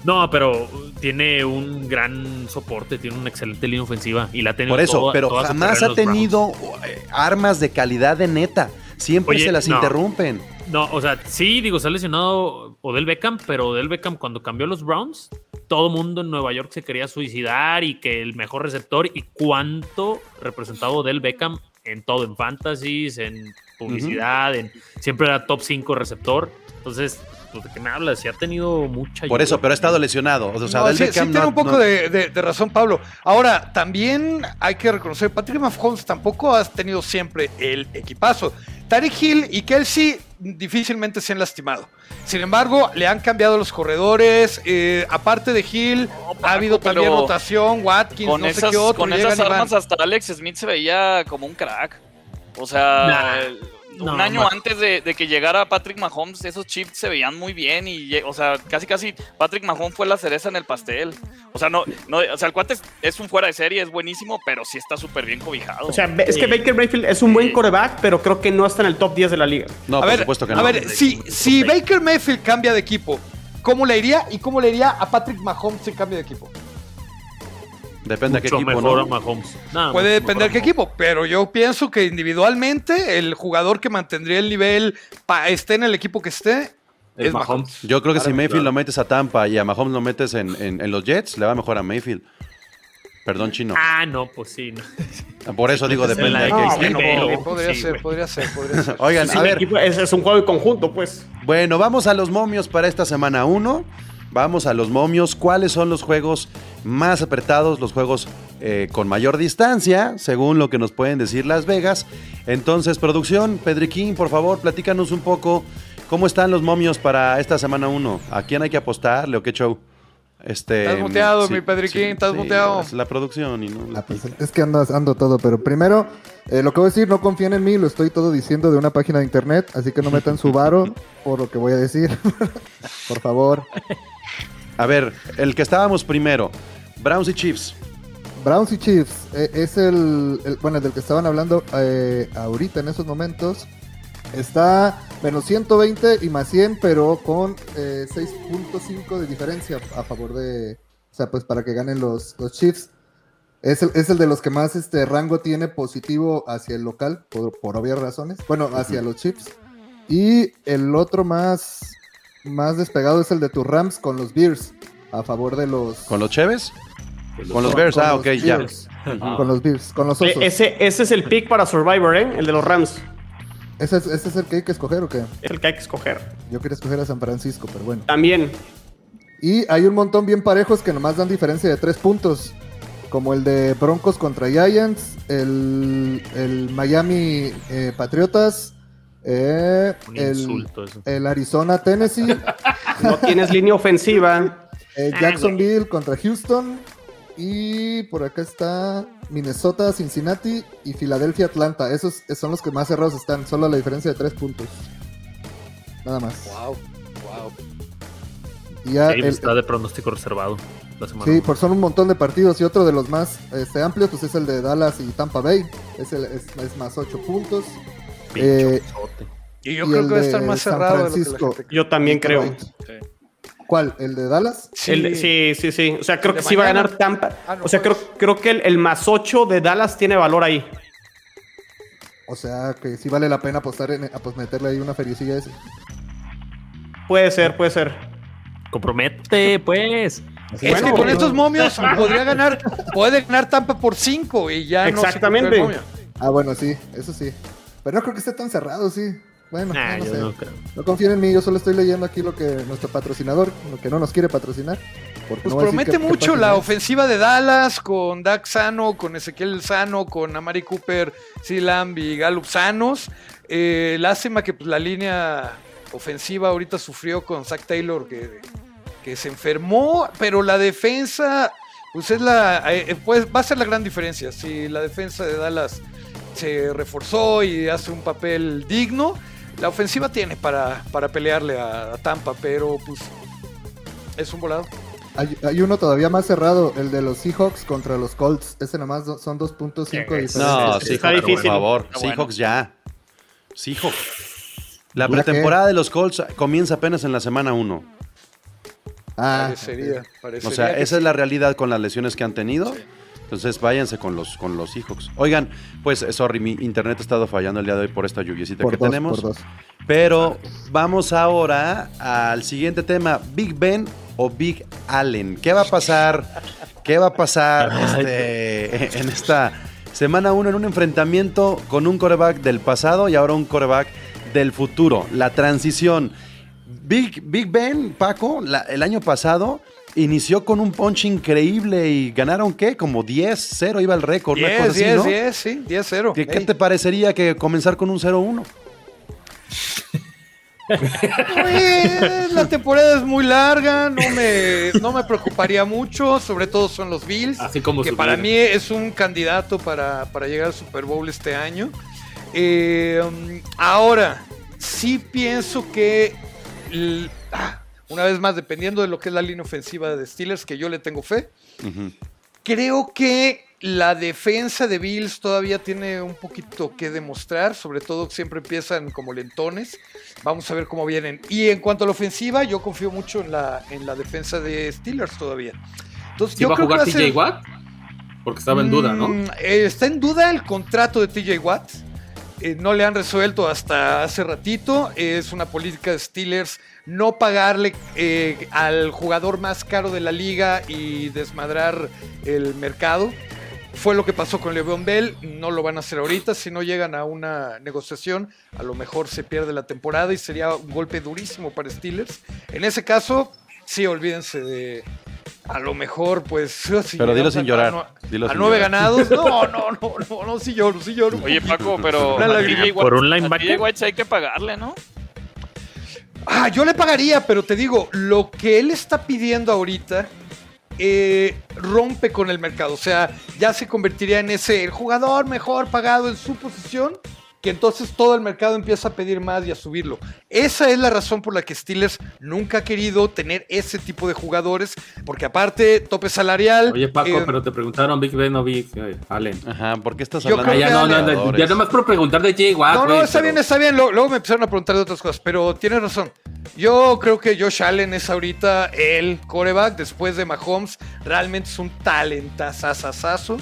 No, pero tiene un gran soporte, tiene una excelente línea ofensiva y la ha tenido Por eso, toda- pero toda jamás ha tenido eh, armas de calidad de neta. Siempre Oye, se las no. interrumpen. No, o sea, sí, digo, se ha lesionado Odell Beckham, pero Odell Beckham cuando cambió a los Browns, todo mundo en Nueva York se quería suicidar y que el mejor receptor y cuánto representaba Odell Beckham en todo, en fantasies, en publicidad, en siempre era top 5 receptor. Entonces, pues, ¿de qué me hablas? Sí ha tenido mucha Por ayuda. eso, pero ha estado lesionado. O sea, No, Odell sí, tiene no- un poco no- de, de- de razón, Pablo. Ahora, también hay que reconocer, Patrick Mahomes tampoco ha tenido siempre el equipazo. Tarek Hill y Kelsey difícilmente se han lastimado. Sin embargo, le han cambiado los corredores. eh, aparte de Hill, Paco, ha habido también rotación, Watkins, con no esas, sé qué otro. con esas armas hasta Alex Smith se veía como un crack. O sea, Nah. el- un No, año ma- antes de, de que llegara Patrick Mahomes, esos chips se veían muy bien y, o sea, casi casi Patrick Mahomes fue la cereza en el pastel. O sea, no, no, o sea, el cuate es, es un fuera de serie, es buenísimo, pero sí está súper bien cobijado. O sea, es que Baker Mayfield es un buen coreback, pero creo que no está en el top 10 de la liga. No, a por ver, supuesto que a no. ver, si, si Baker Mayfield cambia de equipo, ¿cómo le iría? ¿Y cómo le iría a Patrick Mahomes si cambia de equipo? Depende de qué Mucho equipo, mejor a ¿no? Mahomes. Puede mucho depender qué equipo, pero yo pienso que individualmente el jugador que mantendría el nivel, pa- esté en el equipo que esté, Es es Mahomes. Mahomes. Yo creo que si Mayfield claro. lo metes a Tampa y a Mahomes lo metes en, en- en los Jets, le va mejor a Mayfield. Perdón, chino. Ah, no, pues sí. no. Por eso digo, es depende de qué equipo. podría sí, ser, podría ser, podría ser. Oigan, Sí, a ver, equipo es, es un juego de conjunto, pues. bueno, vamos a los momios para esta semana 1. Vamos a los momios. ¿Cuáles son los juegos más apretados, los juegos eh, con mayor distancia, según lo que nos pueden decir Las Vegas? Entonces, producción, Pedriquín, por favor, platícanos un poco cómo están los momios para esta semana 1. ¿A quién hay que apostarle o qué show? Este, Estás muteado, mi Pedriquín, estás muteado. Es la producción y no la Ah, pues, es que ando, ando todo, pero primero, eh, lo que voy a decir, no confíen en mí, lo estoy todo diciendo de una página de internet, así que no metan su varo por lo que voy a decir. por favor. A ver, el que estábamos primero, Browns y Chiefs. Browns y Chiefs eh, es el, el- bueno, del que estaban hablando eh, ahorita en esos momentos. Está menos 120 y más 100, pero con eh, 6.5 de diferencia a favor de, o sea, pues para que ganen los, los Chiefs. Es el, es el de los que más este rango tiene positivo hacia el local, por, por obvias razones. Bueno, hacia los Chiefs. Y el otro más, más despegado es el de tus Rams con los Bears, a favor de los... ¿Con los Cheves? Con los Bears, con ah, los ok, ya. Con los Bears, con los Eh, osos. ese, ese es el pick para Survivor, ¿eh? El de los Rams. ¿Ese es, ese es el que hay que escoger o qué? Es el que hay que escoger. Yo quería escoger a San Francisco, pero bueno. También. Y hay un montón bien parejos que nomás dan diferencia de tres puntos. Como el de Broncos contra Giants, el, el Miami eh, Patriotas, eh, Un el, insulto eso. el Arizona Tennessee, No tienes línea ofensiva. eh, Jacksonville contra Houston. Y por acá está Minnesota, Cincinnati y Filadelfia, Atlanta. Esos son los que más cerrados están. Solo la diferencia de tres puntos. Nada más. Wow, wow. Y ya Sí, el- está de pronóstico reservado la semana. Sí, por son un montón de partidos y otro de los más este, amplios pues es el de Dallas y Tampa Bay. Es, el- es, es más 8 puntos. Eh. Y yo Y creo que va a estar más San cerrado de lo que. Yo también creo. ¿Cuál? ¿El de Dallas? El de- Sí, sí, sí. O sea, creo que sí va a ganar Tampa. Ah, no o sea, creo, juegas. creo que el, el más 8 de Dallas tiene valor ahí. O sea, que sí vale la pena apostar en, a, pues meterle ahí una feriecilla ese. Puede ser, puede ser. Compromete, pues. Es que con estos momios podría ganar, puede ganar Tampa por 5 y ya Exactamente. no se cumplió el momio. Ah, bueno, sí, eso sí. Pero no creo que esté tan cerrado, sí. Bueno, Nah, no, sé. no confíen en mí, yo solo estoy leyendo aquí lo que nuestro patrocinador, lo que no nos quiere patrocinar. porque Pues no promete mucho la ofensiva de Dallas con Dak Sano, con Ezequiel Sano, con Amari Cooper, Lamb y Gallup sanos. Eh, lástima que pues, la línea ofensiva ahorita sufrió con Zach Taylor que, que se enfermó, pero la defensa pues es la eh, pues, va a ser la gran diferencia. Si la defensa de Dallas se reforzó y hace un papel digno, la ofensiva tiene para, para pelearle a, a Tampa, pero pues es un volado. Hay, hay uno todavía más cerrado, el de los Seahawks contra los Colts. Ese nomás son 2.5 diferencias. No, Está Seahawks, por difícil. favor. Está bueno. Seahawks ya. Seahawks. La ¿Ya pretemporada de los Colts comienza apenas en la semana 1. Ah, Parecería, parecería O sea, esa es la realidad con las lesiones que han tenido. Entonces váyanse con los, con los Seahawks. Oigan, pues sorry, mi internet ha estado fallando el día de hoy por esta lluviecita por que dos, tenemos. por dos. Pero vamos ahora al siguiente tema, Big Ben o Big Allen. ¿Qué va a pasar? ¿Qué va a pasar este, en esta semana 1 en un enfrentamiento con un coreback del pasado y ahora un coreback del futuro? La transición. Big, Big Ben, Paco, la- el año pasado inició con un punch increíble y ganaron qué? Como 10-0 iba el récord. una cosa 10, así, 10, ¿no? 10, sí, 10-0. ¿Qué, qué Ey. te parecería que comenzar con un 0-1? Pues, la temporada es muy larga, no me, no me preocuparía mucho, sobre todo son los Bills, Así como que para mí es un candidato para, para llegar al Super Bowl este año. Eh, ahora, sí pienso que, ah, una vez más, dependiendo de lo que es la línea ofensiva de Steelers, que yo le tengo fe, creo que la defensa de Bills todavía tiene un poquito que demostrar, sobre todo siempre empiezan como lentones. Vamos a ver cómo vienen. Y en cuanto a la ofensiva, yo confío mucho en la, en la defensa de Steelers todavía. Entonces, ¿Sí yo va a creo jugar TJ Watt? Porque estaba en duda, ¿no? Mm, eh, está en duda el contrato de TJ Watt. Eh, no le han resuelto hasta hace ratito. Es una política de Steelers no pagarle eh, al jugador más caro de la liga y desmadrar el mercado. Fue lo que pasó con Le'Veon Bell. No lo van a hacer ahorita. Si no llegan a una negociación, a lo mejor se pierde la temporada y sería un golpe durísimo para Steelers. En ese caso, sí, olvídense de. A lo mejor, pues. si Pero dilo sin llorar, a- dilo a sin nueve llorar. ganados. No, no, no, no, no, sí lloro, sí lloro. Oye. Paco, pero Una ¿Por un linebacker? Hay que pagarle, ¿no? Ah, yo le pagaría, pero te digo, lo que él está pidiendo ahorita eh, rompe con el mercado. O sea, ya se convertiría en ese el jugador mejor pagado en su posición, que entonces todo el mercado empieza a pedir más y a subirlo. Esa es la razón por la que Steelers nunca ha querido tener ese tipo de jugadores, porque aparte, tope salarial. Oye, Paco, eh, pero te preguntaron Big Ben o Big eh, Allen. Ajá, ¿por qué estás hablando creo Ah, ya no, ya nomás por preguntar de Jay Watt. No, no, está pero- bien, está bien. Luego, luego me empezaron a preguntar de otras cosas, pero tienes razón. Yo creo que Josh Allen es ahorita el coreback después de Mahomes. Realmente es un talentazazazazo.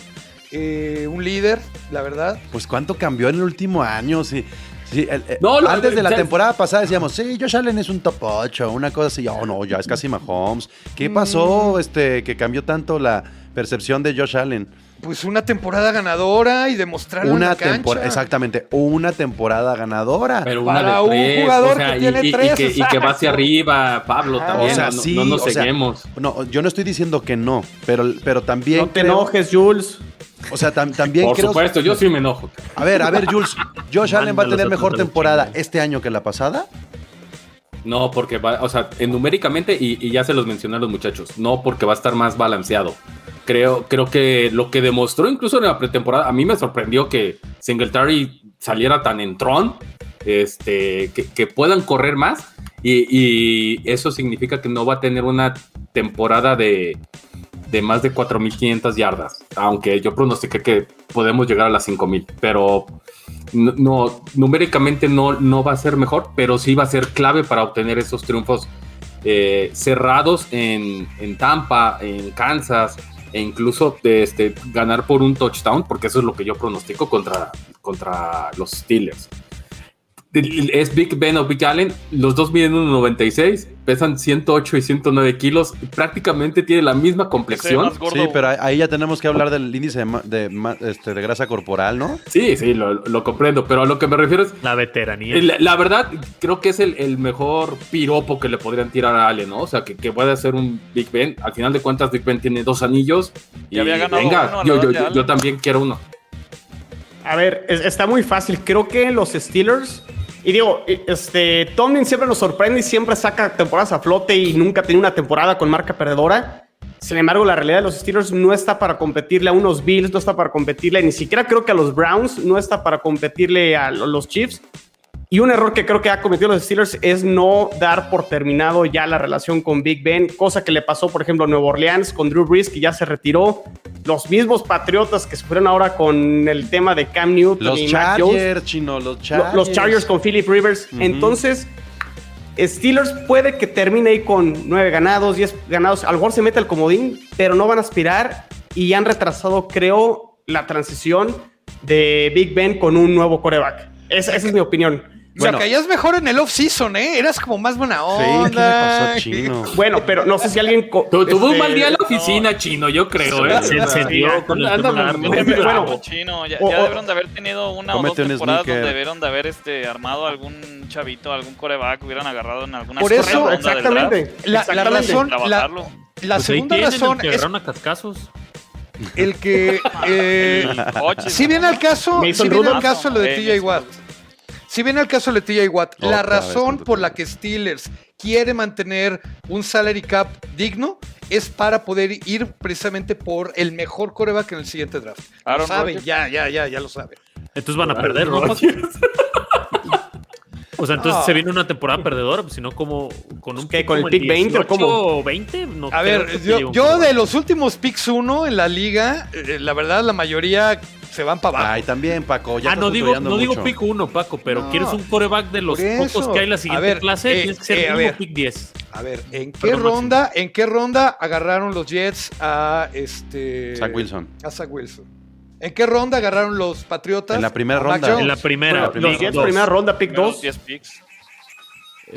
Eh, un líder, la verdad. Pues cuánto cambió en el último año, sí. Sí, el- el- No, lo- antes de la ya- temporada pasada decíamos, sí, Josh Allen es un top 8, una cosa así. Oh, no, ya es casi Mahomes. ¿Qué Mm. pasó este, que cambió tanto la percepción de Josh Allen? Pues una temporada ganadora y demostrarlo en Una la cancha. temporada, exactamente, una temporada ganadora. Pero una Para de un tres, jugador o sea, que y, tiene y- y tres, que, y que va hacia arriba, Pablo, Ajá. también. O sea, no, sí, no nos o sea, seguimos. No, yo no estoy diciendo que no, pero, pero también No te creo- enojes, Jules. O sea, tam- también Por creo... supuesto, yo sí me enojo. A ver, a ver, Jules, ¿Josh Allen va a tener mejor temporada este año que la pasada? No, porque va, o sea, en numéricamente, y, y ya se los mencioné a los muchachos, no porque va a estar más balanceado. Creo, creo que lo que demostró incluso en la pretemporada, a mí me sorprendió que Singletary saliera tan en tron, este, que, puedan correr más, y, eso significa que no va a tener una temporada de, de más de 4.500 yardas, aunque yo pronostiqué que podemos llegar a las 5.000, pero no, numéricamente no, no va a ser mejor, pero sí va a ser clave para obtener esos triunfos eh, cerrados en, en Tampa, en Kansas, e incluso este, ganar por un touchdown, porque eso es lo que yo pronostico contra, contra los Steelers. Es Big Ben o Big Allen, los dos miden 1,96, pesan 108 y 109 kilos, y prácticamente tienen la misma complexión. Sí, pero ahí- ya tenemos que hablar del índice de, ma- de ma- este, de grasa corporal, ¿no? Sí, sí, lo, lo comprendo, pero a lo que me refiero es La veteranía. La, la verdad, creo que es el, el mejor piropo que le podrían tirar a Allen, ¿no? O sea, que, que puede ser un Big Ben. Al final de cuentas, Big Ben tiene dos anillos. Y Ya había ganado venga, uno yo, yo, yo- yo también quiero uno. A ver, es- está muy fácil. Creo que los Steelers. Y digo, este, Tomlin siempre nos sorprende y siempre saca temporadas a flote y nunca tiene una temporada con marca perdedora. Sin embargo, la realidad de los Steelers no está para competirle a unos Bills, no está para competirle, ni siquiera creo que a los Browns, no está para competirle a lo- los Chiefs. Y un error que creo que ha cometido los Steelers es no dar por terminado ya la relación con Big Ben, cosa que le pasó, por ejemplo, a Nueva Orleans con Drew Brees, que ya se retiró. Los mismos Patriotas que sufrieron ahora con el tema de Cam Newton Los y Jones. Chargers, chino, los Lo- Chargers. Los Chargers con Philip Rivers. Entonces, Steelers puede que termine ahí con nueve ganados, 10 ganados. A lo mejor se mete al comodín, pero no van a aspirar y han retrasado, creo, la transición de Big Ben con un nuevo coreback. Esa, esa es mi opinión. O sea, caías mejor en el off-season, ¿eh? Eras como más buena Sí, onda. ¿qué le pasó, chino? Bueno, pero no sé si alguien. Tuvo un este, mal día en la oficina, chino, yo creo, ¿eh? Se encendió con el Bueno. Chino, ya, ya o- debieron de haber tenido una o dos temporadas donde debieron de haber este, armado algún chavito, algún coreback, hubieran agarrado en alguna Por eso, Exactamente. La, razón, la, trabajarlo. la Pues segunda tienen razón el que es a cascazos. el que eh, Coche, si viene al caso, si viene al caso lo de TJ Watt. Si viene al caso de TJ Watt, Otra la razón por la que Steelers quiere mantener un salary cap digno es para poder ir precisamente por el mejor coreback en el siguiente draft. Lo saben, ya, ya, ya, ya lo saben. Entonces van a perder, ¿no? O sea, entonces se viene una temporada perdedora, pues, si no como con un ¿Qué, con el como pick 20 o cómo? 18 20, no A ver, yo, yo de los últimos picks uno en la liga, eh, la verdad, la mayoría se van para abajo. Ay, también, Paco. Ya Ah, no digo, no digo pick 1, Paco, pero No, quieres un coreback de los pocos que hay en la siguiente A ver, clase, eh, tienes que ser eh, ver. pick 10. A ver, ¿en qué Perdón, Máximo. ronda, en qué ronda agarraron los Jets a este Zach Wilson. A Zach Wilson. ¿En qué ronda agarraron los Patriotas? En la primera ronda. Jones? En la primera, Bueno, primera los Jets, dos. primera ronda, pick Primeros 2. 10 picks.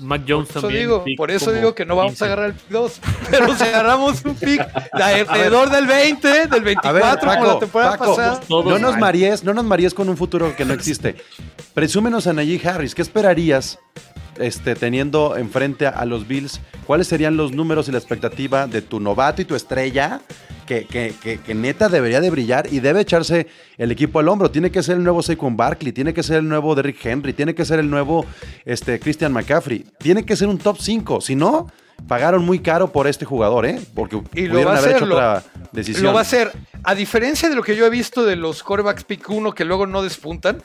Mac Jones Por eso también. digo, por eso digo que no vamos 15. a agarrar el pick 2. Pero si agarramos un pick de alrededor del 20, del 24, A ver, como la Paco, temporada Paco, pasada. No nos maries, no nos maries con un futuro que no existe. Presúmenos a Najee Harris. ¿Qué esperarías este, teniendo enfrente a los Bills? ¿Cuáles serían los números y la expectativa de tu novato y tu estrella? Que, que- que- que neta debería de brillar y debe echarse el equipo al hombro. Tiene que ser el nuevo Saquon Barkley, tiene que ser el nuevo Derrick Henry, tiene que ser el nuevo este, Christian McCaffrey. Tiene que ser un top 5. Si no, pagaron muy caro por este jugador, ¿eh? Porque Y lo pudieron va a haber hacer, hecho lo- otra decisión. Lo va a hacer. A diferencia de lo que yo he visto de los quarterbacks pick 1 que luego no despuntan,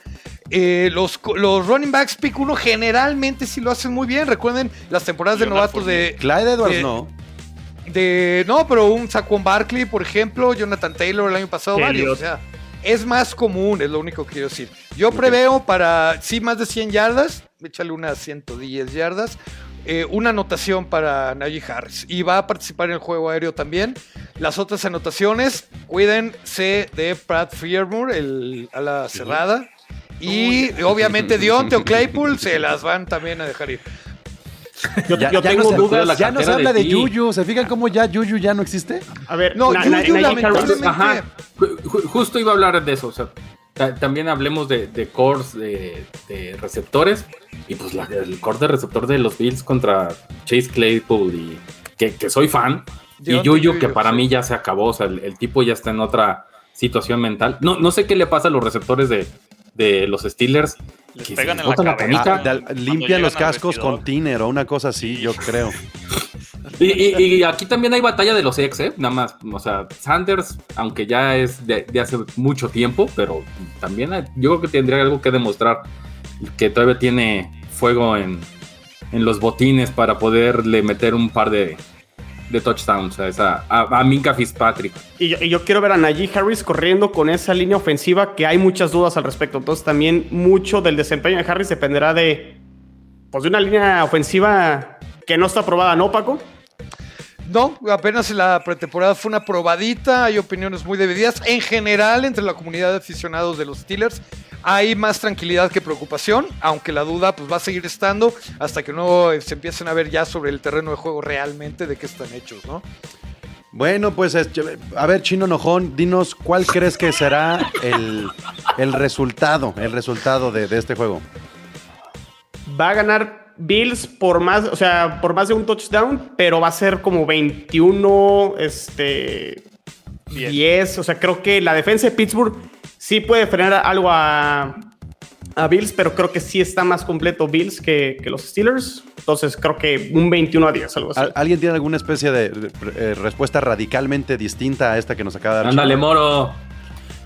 eh, los, los running backs pick 1 generalmente sí lo hacen muy bien. Recuerden las temporadas de Leonard novatos de, Clyde Edwards de- no. De- No, pero un Saquon Barkley, por ejemplo, Jonathan Taylor el año pasado, varios. O sea, es más común, es lo único que quiero decir. Yo preveo para, sí, más de 100 yardas, échale unas 110 yardas, eh, una anotación para Najee Harris. Y va a participar en el juego aéreo también. Las otras anotaciones, cuídense de Pratt Fearmore, el a la cerrada. Y obviamente Dionte o Claypool se las van también a dejar ir. Yo, Ya, yo ya tengo no se, dudas. la ya no se cartera habla de de. Yuyu. ¿Se fijan cómo ya Yuyu ya no existe? A ver, No, na- Harris- lamentablemente- Ajá. Ju- ju- Justo iba a hablar de eso. O sea, ta- también hablemos de, de cores de, de receptores. Y pues la- el core de receptor de los Bills contra Chase Claypool. Y que, que soy fan. Y Deontay Yuyu, que para sí. mí ya se acabó. O sea, el, el tipo ya está en otra situación mental. No, no sé qué le pasa a los receptores de, de los Steelers. Les que pegan se en la botan cabeza. canica. De- Cuando limpian los cascos con tiner o una cosa así, yo creo. Y, y- y aquí también hay batalla de los ex, ¿eh? Nada más. O sea, Sanders, aunque ya es de, de hace mucho tiempo, pero también hay- yo creo que tendría algo que demostrar que todavía tiene fuego en, en los botines para poderle meter un par de, de touchdowns a, esa, a, a Minka Fitzpatrick. Y yo, y yo quiero ver a Najee Harris corriendo con esa línea ofensiva que hay muchas dudas al respecto. Entonces también mucho del desempeño de Harris dependerá de, pues, de una línea ofensiva que no está aprobada, ¿no, Paco? No, apenas en la pretemporada fue una probadita, hay opiniones muy divididas. En general, entre la comunidad de aficionados de los Steelers, hay más tranquilidad que preocupación, aunque la duda pues va a seguir estando hasta que no eh, se empiecen a ver ya sobre el terreno de juego realmente de qué están hechos, ¿no? Bueno, pues a ver, Chino Nojón, dinos cuál crees que será el, el resultado, el resultado de, de este juego. Va a ganar Bills por más, o sea, por más de un touchdown, pero va a ser como 21, este, 10. O sea, creo que la defensa de Pittsburgh sí puede frenar algo a, a Bills, pero creo que sí está más completo Bills que, que los Steelers. Entonces creo que un 21 a 10, algo así. ¿Al- ¿Alguien tiene alguna especie de, eh, respuesta radicalmente distinta a esta que nos acaba de dar? Ándale? Moro.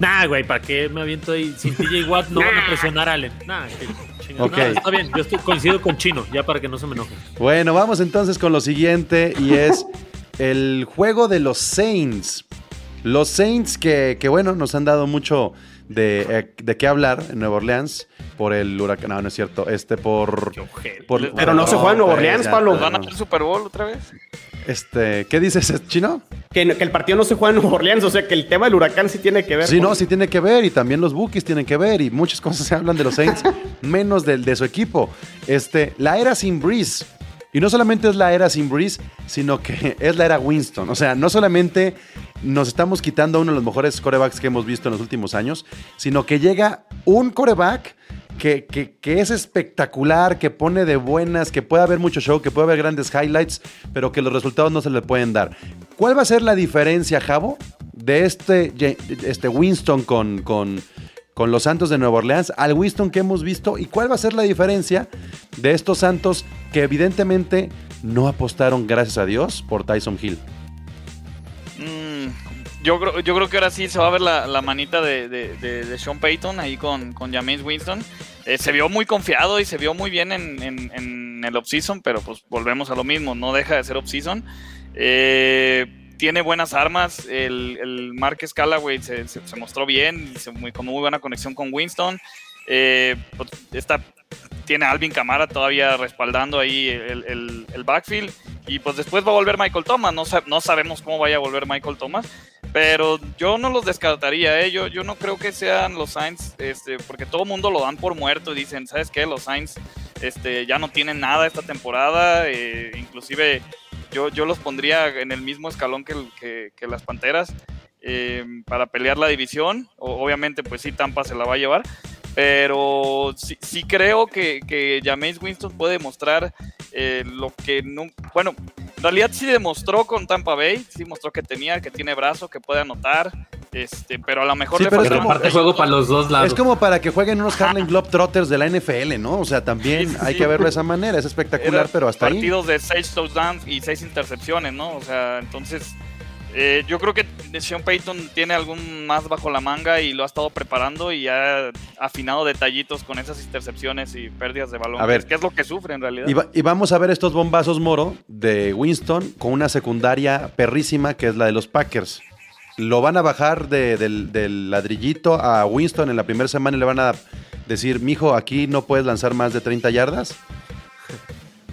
Nah, güey, ¿para qué me aviento ahí? Sin TJ Watt no van a presionar a Allen. Nah, que chingada. Ok. Nah, está bien, yo estoy, coincido con Chino, ya para que no se me enoje. Bueno, vamos entonces con lo siguiente y es el juego de los Saints. Los Saints que, que, bueno, nos han dado mucho de, eh, de qué hablar en Nueva Orleans por el huracán. No, no es cierto. Este por... por- Pero no se juega en Nueva pues, Orleans, ya, Pablo. ¿Van a hacer Super Bowl otra vez? Este, ¿qué dices, Chino? Que, que el partido no se juega en Nueva Orleans, o sea que el tema del huracán sí tiene que ver. Sí, con- no, sí tiene que ver y también los Bookies tienen que ver y muchas cosas se hablan de los Saints, menos del de su equipo. Este, la era sin Breeze. Y no solamente es la era sin Breeze, sino que es la era Winston. O sea, no solamente nos estamos quitando uno de los mejores corebacks que hemos visto en los últimos años, sino que llega un coreback que, que- que es espectacular, que pone de buenas, que puede haber mucho show, que puede haber grandes highlights, pero que los resultados no se le pueden dar. ¿Cuál va a ser la diferencia, Javo, de este, este Winston con, con, con los Santos de Nueva Orleans al Winston que hemos visto? ¿Y cuál va a ser la diferencia de estos Santos que evidentemente no apostaron, gracias a Dios, por Tyson Hill? Mm, yo, creo- yo creo que ahora sí se va a ver la, manita de, Sean Payton ahí con, Jameis Winston. Eh, se vio muy confiado y se vio muy bien en, en, en el offseason, pero pues volvemos a lo mismo, no deja de ser offseason. Eh, tiene buenas armas, el, el Marcus Callaway se, mostró bien, se- muy, con muy buena conexión con Winston. Eh, pues, está, tiene Alvin Camara todavía respaldando ahí el, el- el backfield. Y pues después va a volver Michael Thomas. No, no sabemos cómo vaya a volver Michael Thomas. Pero yo no los descartaría, ¿eh? yo, yo no creo que sean los Saints, este, porque todo el mundo lo dan por muerto y dicen, ¿sabes qué? Los Saints este, ya no tienen nada esta temporada, eh, inclusive yo, yo los pondría en el mismo escalón que, que- las Panteras eh, para pelear la división. Obviamente, pues sí, Tampa se la va a llevar, pero sí, sí creo que, que Jameis Winston puede mostrar eh, lo que no. Bueno, en realidad sí demostró con Tampa Bay, sí mostró que tenía, que tiene brazo, que puede anotar, este, pero a lo mejor Sí, le pero falta como- aparte juego para los dos lados. Es como para que jueguen unos Harlem Globetrotters de la NFL, ¿no? O sea, también Sí, sí, hay sí. que verlo de esa manera. Es espectacular, Era pero hasta ahí. partidos de seis touchdowns y seis intercepciones, ¿no? O sea, entonces eh, yo creo que Sean Payton tiene algún más bajo la manga y lo ha estado preparando y ha afinado detallitos con esas intercepciones y pérdidas de balón. A ver. que es lo que sufre en realidad. Y, va- y vamos a ver estos bombazos Moro de Winston con una secundaria perrísima que es la de los Packers. Lo van a bajar de- del, del ladrillito a Winston en la primera semana y le van a decir, mijo, aquí no puedes lanzar más de 30 yardas.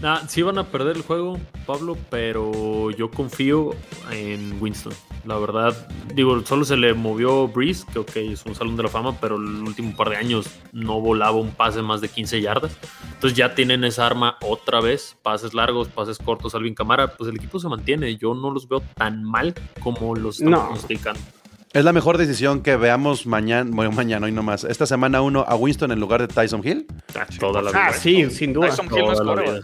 Nah, sí van a perder el juego, Pablo, pero yo confío en Winston. La verdad, digo, solo se le movió Breeze, que ok, es un salón de la fama, pero el último par de años no volaba un pase más de 15 yardas. Entonces ya tienen esa arma otra vez, pases largos, pases cortos, Alvin Camara, pues el equipo se mantiene. Yo no los veo tan mal como los están No. pronosticando. Es la mejor decisión que veamos mañana, bueno, mañana, hoy nomás. Esta semana uno a Winston en lugar de Tyson Hill. Ah, Toda la vida. Ah, sí, sin duda. Tyson Hill no es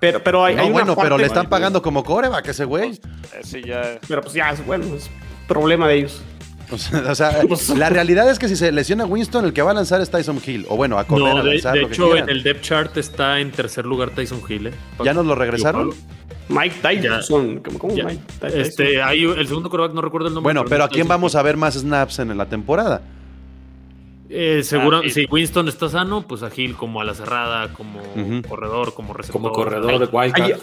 Pero, pero hay, No, hay una bueno, pero le están pagando como coreback ese güey. Ese ya- Pero pues ya es bueno, es problema de ellos. O sea, o sea, la realidad es que si se lesiona Winston, el que va a lanzar es Tyson Hill. O bueno, a correr, No, a de, lanzar, de lo que hecho, en el depth chart está en tercer lugar Tyson Hill. ¿eh? ¿Ya nos lo regresaron? Mike Tyson. ¿Cómo, cómo Ya. Mike Tyson? Este, hay el segundo quarterback, no recuerdo el nombre. Bueno, pero ¿a quién Tyson vamos Hill. a ver más snaps en la temporada? Eh, seguro, Ah, sí. si Winston está sano, pues a Hill como a la cerrada, como corredor, como receptor. Como corredor de Wildcat. Hay,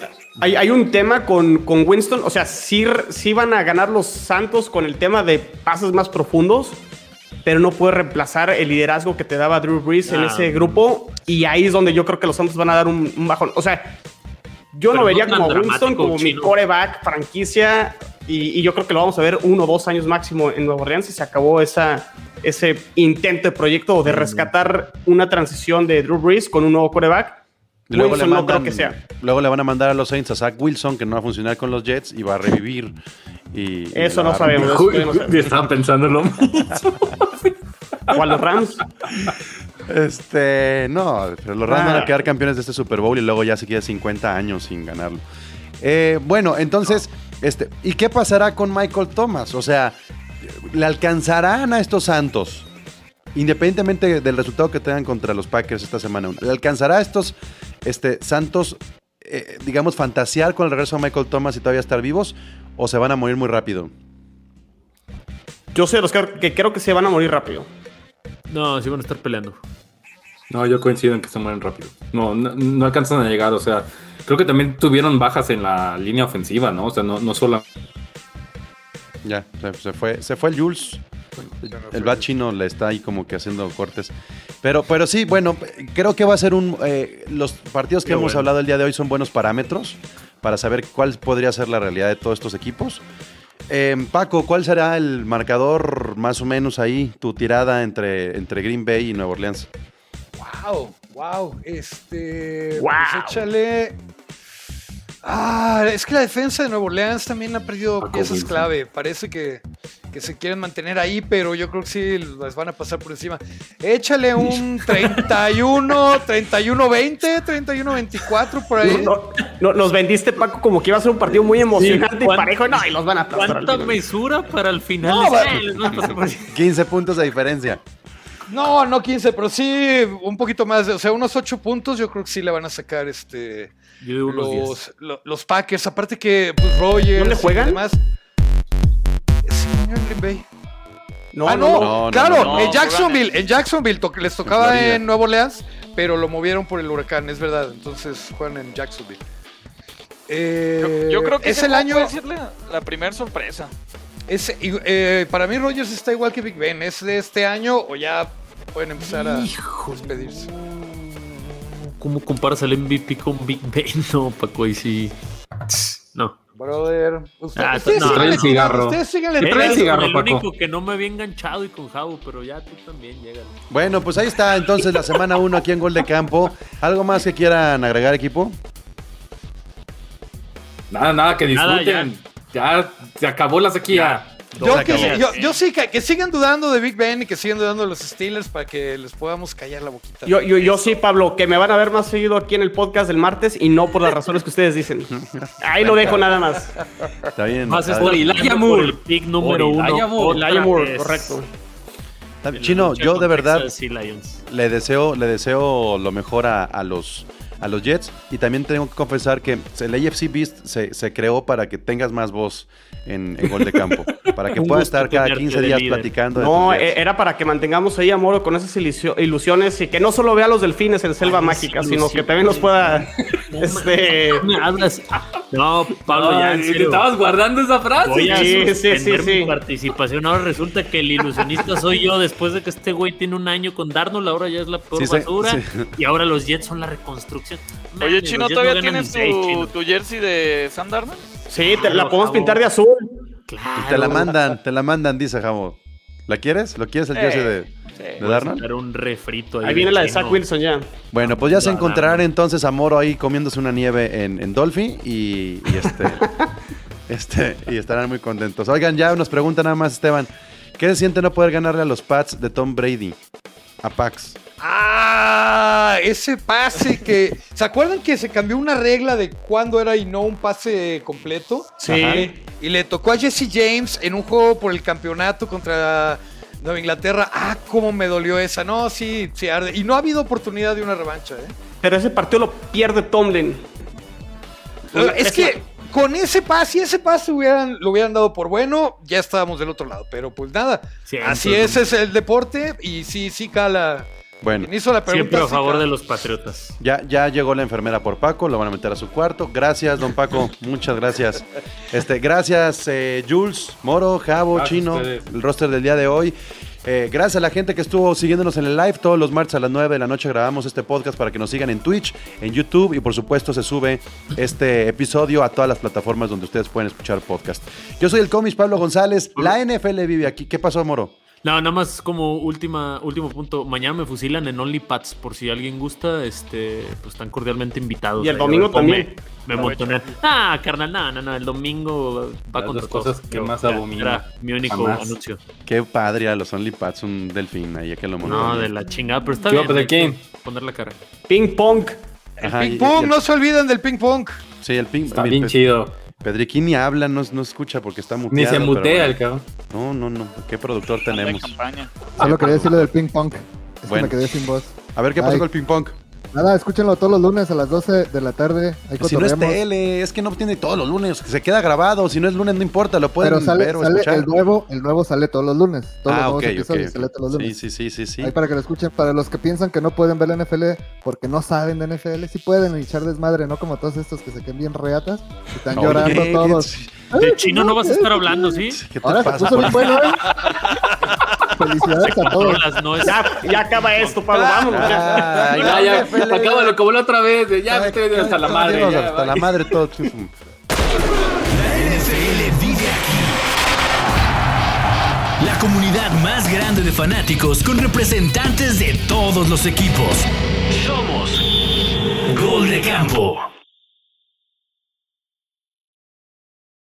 hay- hay un tema con, con Winston, o sea, sí, sí van a ganar los Santos con el tema de pases más profundos, pero no puede reemplazar el liderazgo que te daba Drew Brees en Ah. ese grupo, y ahí es donde yo creo que los Santos van a dar un, un bajón. O sea, yo Pero no vería como Winston como mi chino. coreback, franquicia, y, y yo creo que lo vamos a ver uno o dos años máximo en Nueva Orleans y se acabó esa, ese intento de proyecto de rescatar una transición de Drew Brees con un nuevo coreback. Luego le, Wilson no mandan, creo que sea. luego le van a mandar a los Saints a Zach Wilson, que no va a funcionar con los Jets y va a revivir. Y, Eso no sabemos. eso todavía no sabemos. Estaban pensando lo mismo. ¿O a los Rams? Este, no, pero los Rams Ah. van a quedar campeones de este Super Bowl y luego ya se queda 50 años sin ganarlo. Eh, bueno, entonces, este, ¿y qué pasará con Michael Thomas? O sea, ¿le alcanzarán a estos Santos? Independientemente del resultado que tengan contra los Packers esta semana, ¿le alcanzará a estos este, Santos, eh, digamos, fantasear con el regreso de Michael Thomas y todavía estar vivos? ¿O se van a morir muy rápido? Yo sé los que, creo que se van a morir rápido. No, sí van a estar peleando. No, yo coincido en que se mueren rápido. No, no, no alcanzan a llegar. O sea, creo que también tuvieron bajas en la línea ofensiva, ¿no? O sea, no, no solo. Ya, se, se fue, se fue el Jules. El bat chino le está ahí como que haciendo cortes. Pero, pero sí, bueno, creo que va a ser un. eh, los partidos que Qué hemos bueno. hablado el día de hoy son buenos parámetros para saber cuál podría ser la realidad de todos estos equipos. Eh, Paco, ¿cuál será el marcador más o menos ahí, tu tirada entre, entre Green Bay y Nueva Orleans? Wow, wow. Este. Wow. Pues échale. Ah, es que la defensa de Nueva Orleans también ha perdido Paco piezas Wilson. clave. Parece que, que se quieren mantener ahí, pero yo creo que sí las van a pasar por encima. Échale un 31, 31, 20, 31, 24 por ahí. No, no, los vendiste, Paco, como que iba a ser un partido muy emocionante y ¿cuán- parejo. No, y los van a aplastar. al ¿Cuánta mesura para el final? No, va- Eh, les van a pasar por- 15 puntos de diferencia. No, no 15, pero sí un poquito más. O sea, unos 8 puntos yo creo que sí le van a sacar este Yo digo unos 10. los, lo- los Packers. Aparte que pues, Rogers ¿Dónde y juegan? demás. Sí, le Green Bay. No, ah, no, claro, no, no. en Jacksonville, en Jacksonville to- les tocaba Florida. en Nueva Orleans, pero lo movieron por el huracán, es verdad. Entonces juegan en Jacksonville. Eh, Yo, yo creo que es el año. ser la, la primera sorpresa. es- y, eh, para mí Rogers está igual que Big Ben. ¿Es de este año o ya pueden empezar a despedirse? ¿Cómo comparas al MVP con Big Ben? No, Paco, y sí. No. Brother, usted- Ah, ustedes no, trae el cigarro. Ustedes trae el cigarro, el Paco. único que no me había enganchado y con Javo, pero ya tú también llegas. Bueno, pues ahí está entonces la semana 1 aquí en Gol de Campo. ¿Algo más que quieran agregar, equipo? Nada, nada, que Nada, disfruten. ya. se acabó la sequía. Yo, Se que- acabó. yo, yo sí, que, que sigan dudando de Big Ben y que sigan dudando de los Steelers para que les podamos callar la boquita. Yo, yo, yo sí, Pablo, que me van a ver más seguido aquí en el podcast del martes y no por las razones que ustedes dicen. Ahí lo dejo nada más. Está bien. Más. Elijah por Moore. el pick número uno. Elijah Moore. correcto. Chino, yo de verdad le deseo, le deseo lo mejor a, a los, a los Jets y también tengo que confesar que el AFC Beast se, se creó para que tengas más voz en, en gol de campo, para que puedas estar cada tenerte 15 de días líder. platicando. No, eh, era para que mantengamos ahí a Moro con esas ilusio- ilusiones y que no solo vea a los delfines en Selva Ay, Mágica, sino que también nos pueda. este. ¿Qué me hablas? No, Pablo, ya en serio. estabas guardando esa frase. Voy a Sí, sí, sí, mi participación. Ahora resulta que el ilusionista soy yo después de que este güey tiene un año con Darnold. Ahora ya es la peor basura. sí. Y ahora los Jets son la reconstrucción. Oye, Chino, ¿todavía no tienes tu, Chino. tu jersey de Sam Darnold? Sí, te- la podemos pintar de azul. Claro. Te la mandan, te la mandan, dice Javo. ¿La quieres? ¿Lo quieres el Eh, jersey de, sí. De Darnold? un refrito ahí. Ahí viene la de. Zach Wilson ya. Bueno, pues ya se encontrarán entonces a Moro ahí comiéndose una nieve en, en Dolphy y, y este, este, y estarán muy contentos. Oigan, ya nos pregunta nada más Esteban, ¿qué se siente no poder ganarle a los Pats de Tom Brady? A Pax. Ah, ese pase que. ¿Se acuerdan que se cambió una regla de cuándo era y no un pase completo? Sí. Ajá. Y le tocó a Jesse James en un juego por el campeonato contra Nueva Inglaterra. Ah, cómo me dolió esa. No, sí, sí arde. Y no ha habido oportunidad de una revancha, ¿eh? Pero ese partido lo pierde Tomlin. Es que con ese pase, si ese pase hubieran, lo hubieran dado por bueno, ya estábamos del otro lado. Pero pues nada, Siempre, así es, es el deporte y sí, sí cala. Bueno, hizo la pregunta. Siempre a favor de los Patriotas. ya, ya llegó la enfermera por Paco, lo van a meter a su cuarto. Gracias, don Paco, muchas gracias. Este, gracias, eh, Jules, Moro, Javo, Gracias Chino, el roster del día de hoy. Eh, gracias a la gente que estuvo siguiéndonos en el live. Todos los martes a las 9 de la noche grabamos este podcast para que nos sigan en Twitch, en YouTube y por supuesto se sube este episodio a todas las plataformas donde ustedes pueden escuchar podcast. Yo soy el cómics Pablo González. La NFL vive aquí. ¿Qué pasó, Moro? No, nada más como última, último punto. Mañana me fusilan en OnlyPats. Por si alguien gusta, este, pues están cordialmente invitados. Y el domingo también. Me, me montonean. Ah, carnal, no, no, no. El domingo va Las con dos cosas que más abomino. Era mi único Jamás. anuncio. Qué padre a los OnlyPats, un delfín ahí que lo No, de la chingada, pero está ¿Qué va bien. que quién? Poner la cara. Ping pong. Ajá, y- Ping pong, y- no se olviden del ping pong. Sí, el ping. Está mi- bien chido. Pedriquín ni habla, no, no escucha porque está muteado. Ni se mutea bueno. el cabrón. No, no, no. ¿Qué productor tenemos? Solo quería decirlo del ping pong. Es Bueno. que me quedé sin voz. A ver qué pasó Ay. con el ping pong. Nada, escúchenlo todos los lunes a las 12 de la tarde. Ahí Si no es tele, es que no tiene todos los lunes. Se queda grabado. Si no es lunes, no importa. Lo pueden Pero sale, ver o sale escuchar. el nuevo, el nuevo sale todos los lunes. Todos ah, los ok, nuevos episodios ok. sale todos los Sí, lunes. sí, sí, sí, sí. Ahí para que lo escuchen. Para los que piensan que no pueden ver la NFL porque no saben de NFL, sí pueden echar desmadre, no como todos estos que se quedan bien reatas y están llorando ¿qué- todos. De chino no vas a estar hablando, ¿sí? ¿Qué te Ahora se pasa? puso bien bueno, ¿eh? Felicidades a todos. Controlas, no es- Ya, ya acaba esto, Pablo. Vámonos. ya. Ay, Ya, acábalo como la otra vez. de Ya Ay, estoy hasta la madre. ya, hasta la madre todo. La NFL vive aquí. La comunidad más grande de fanáticos con representantes de todos los equipos. Somos Gol de Campo.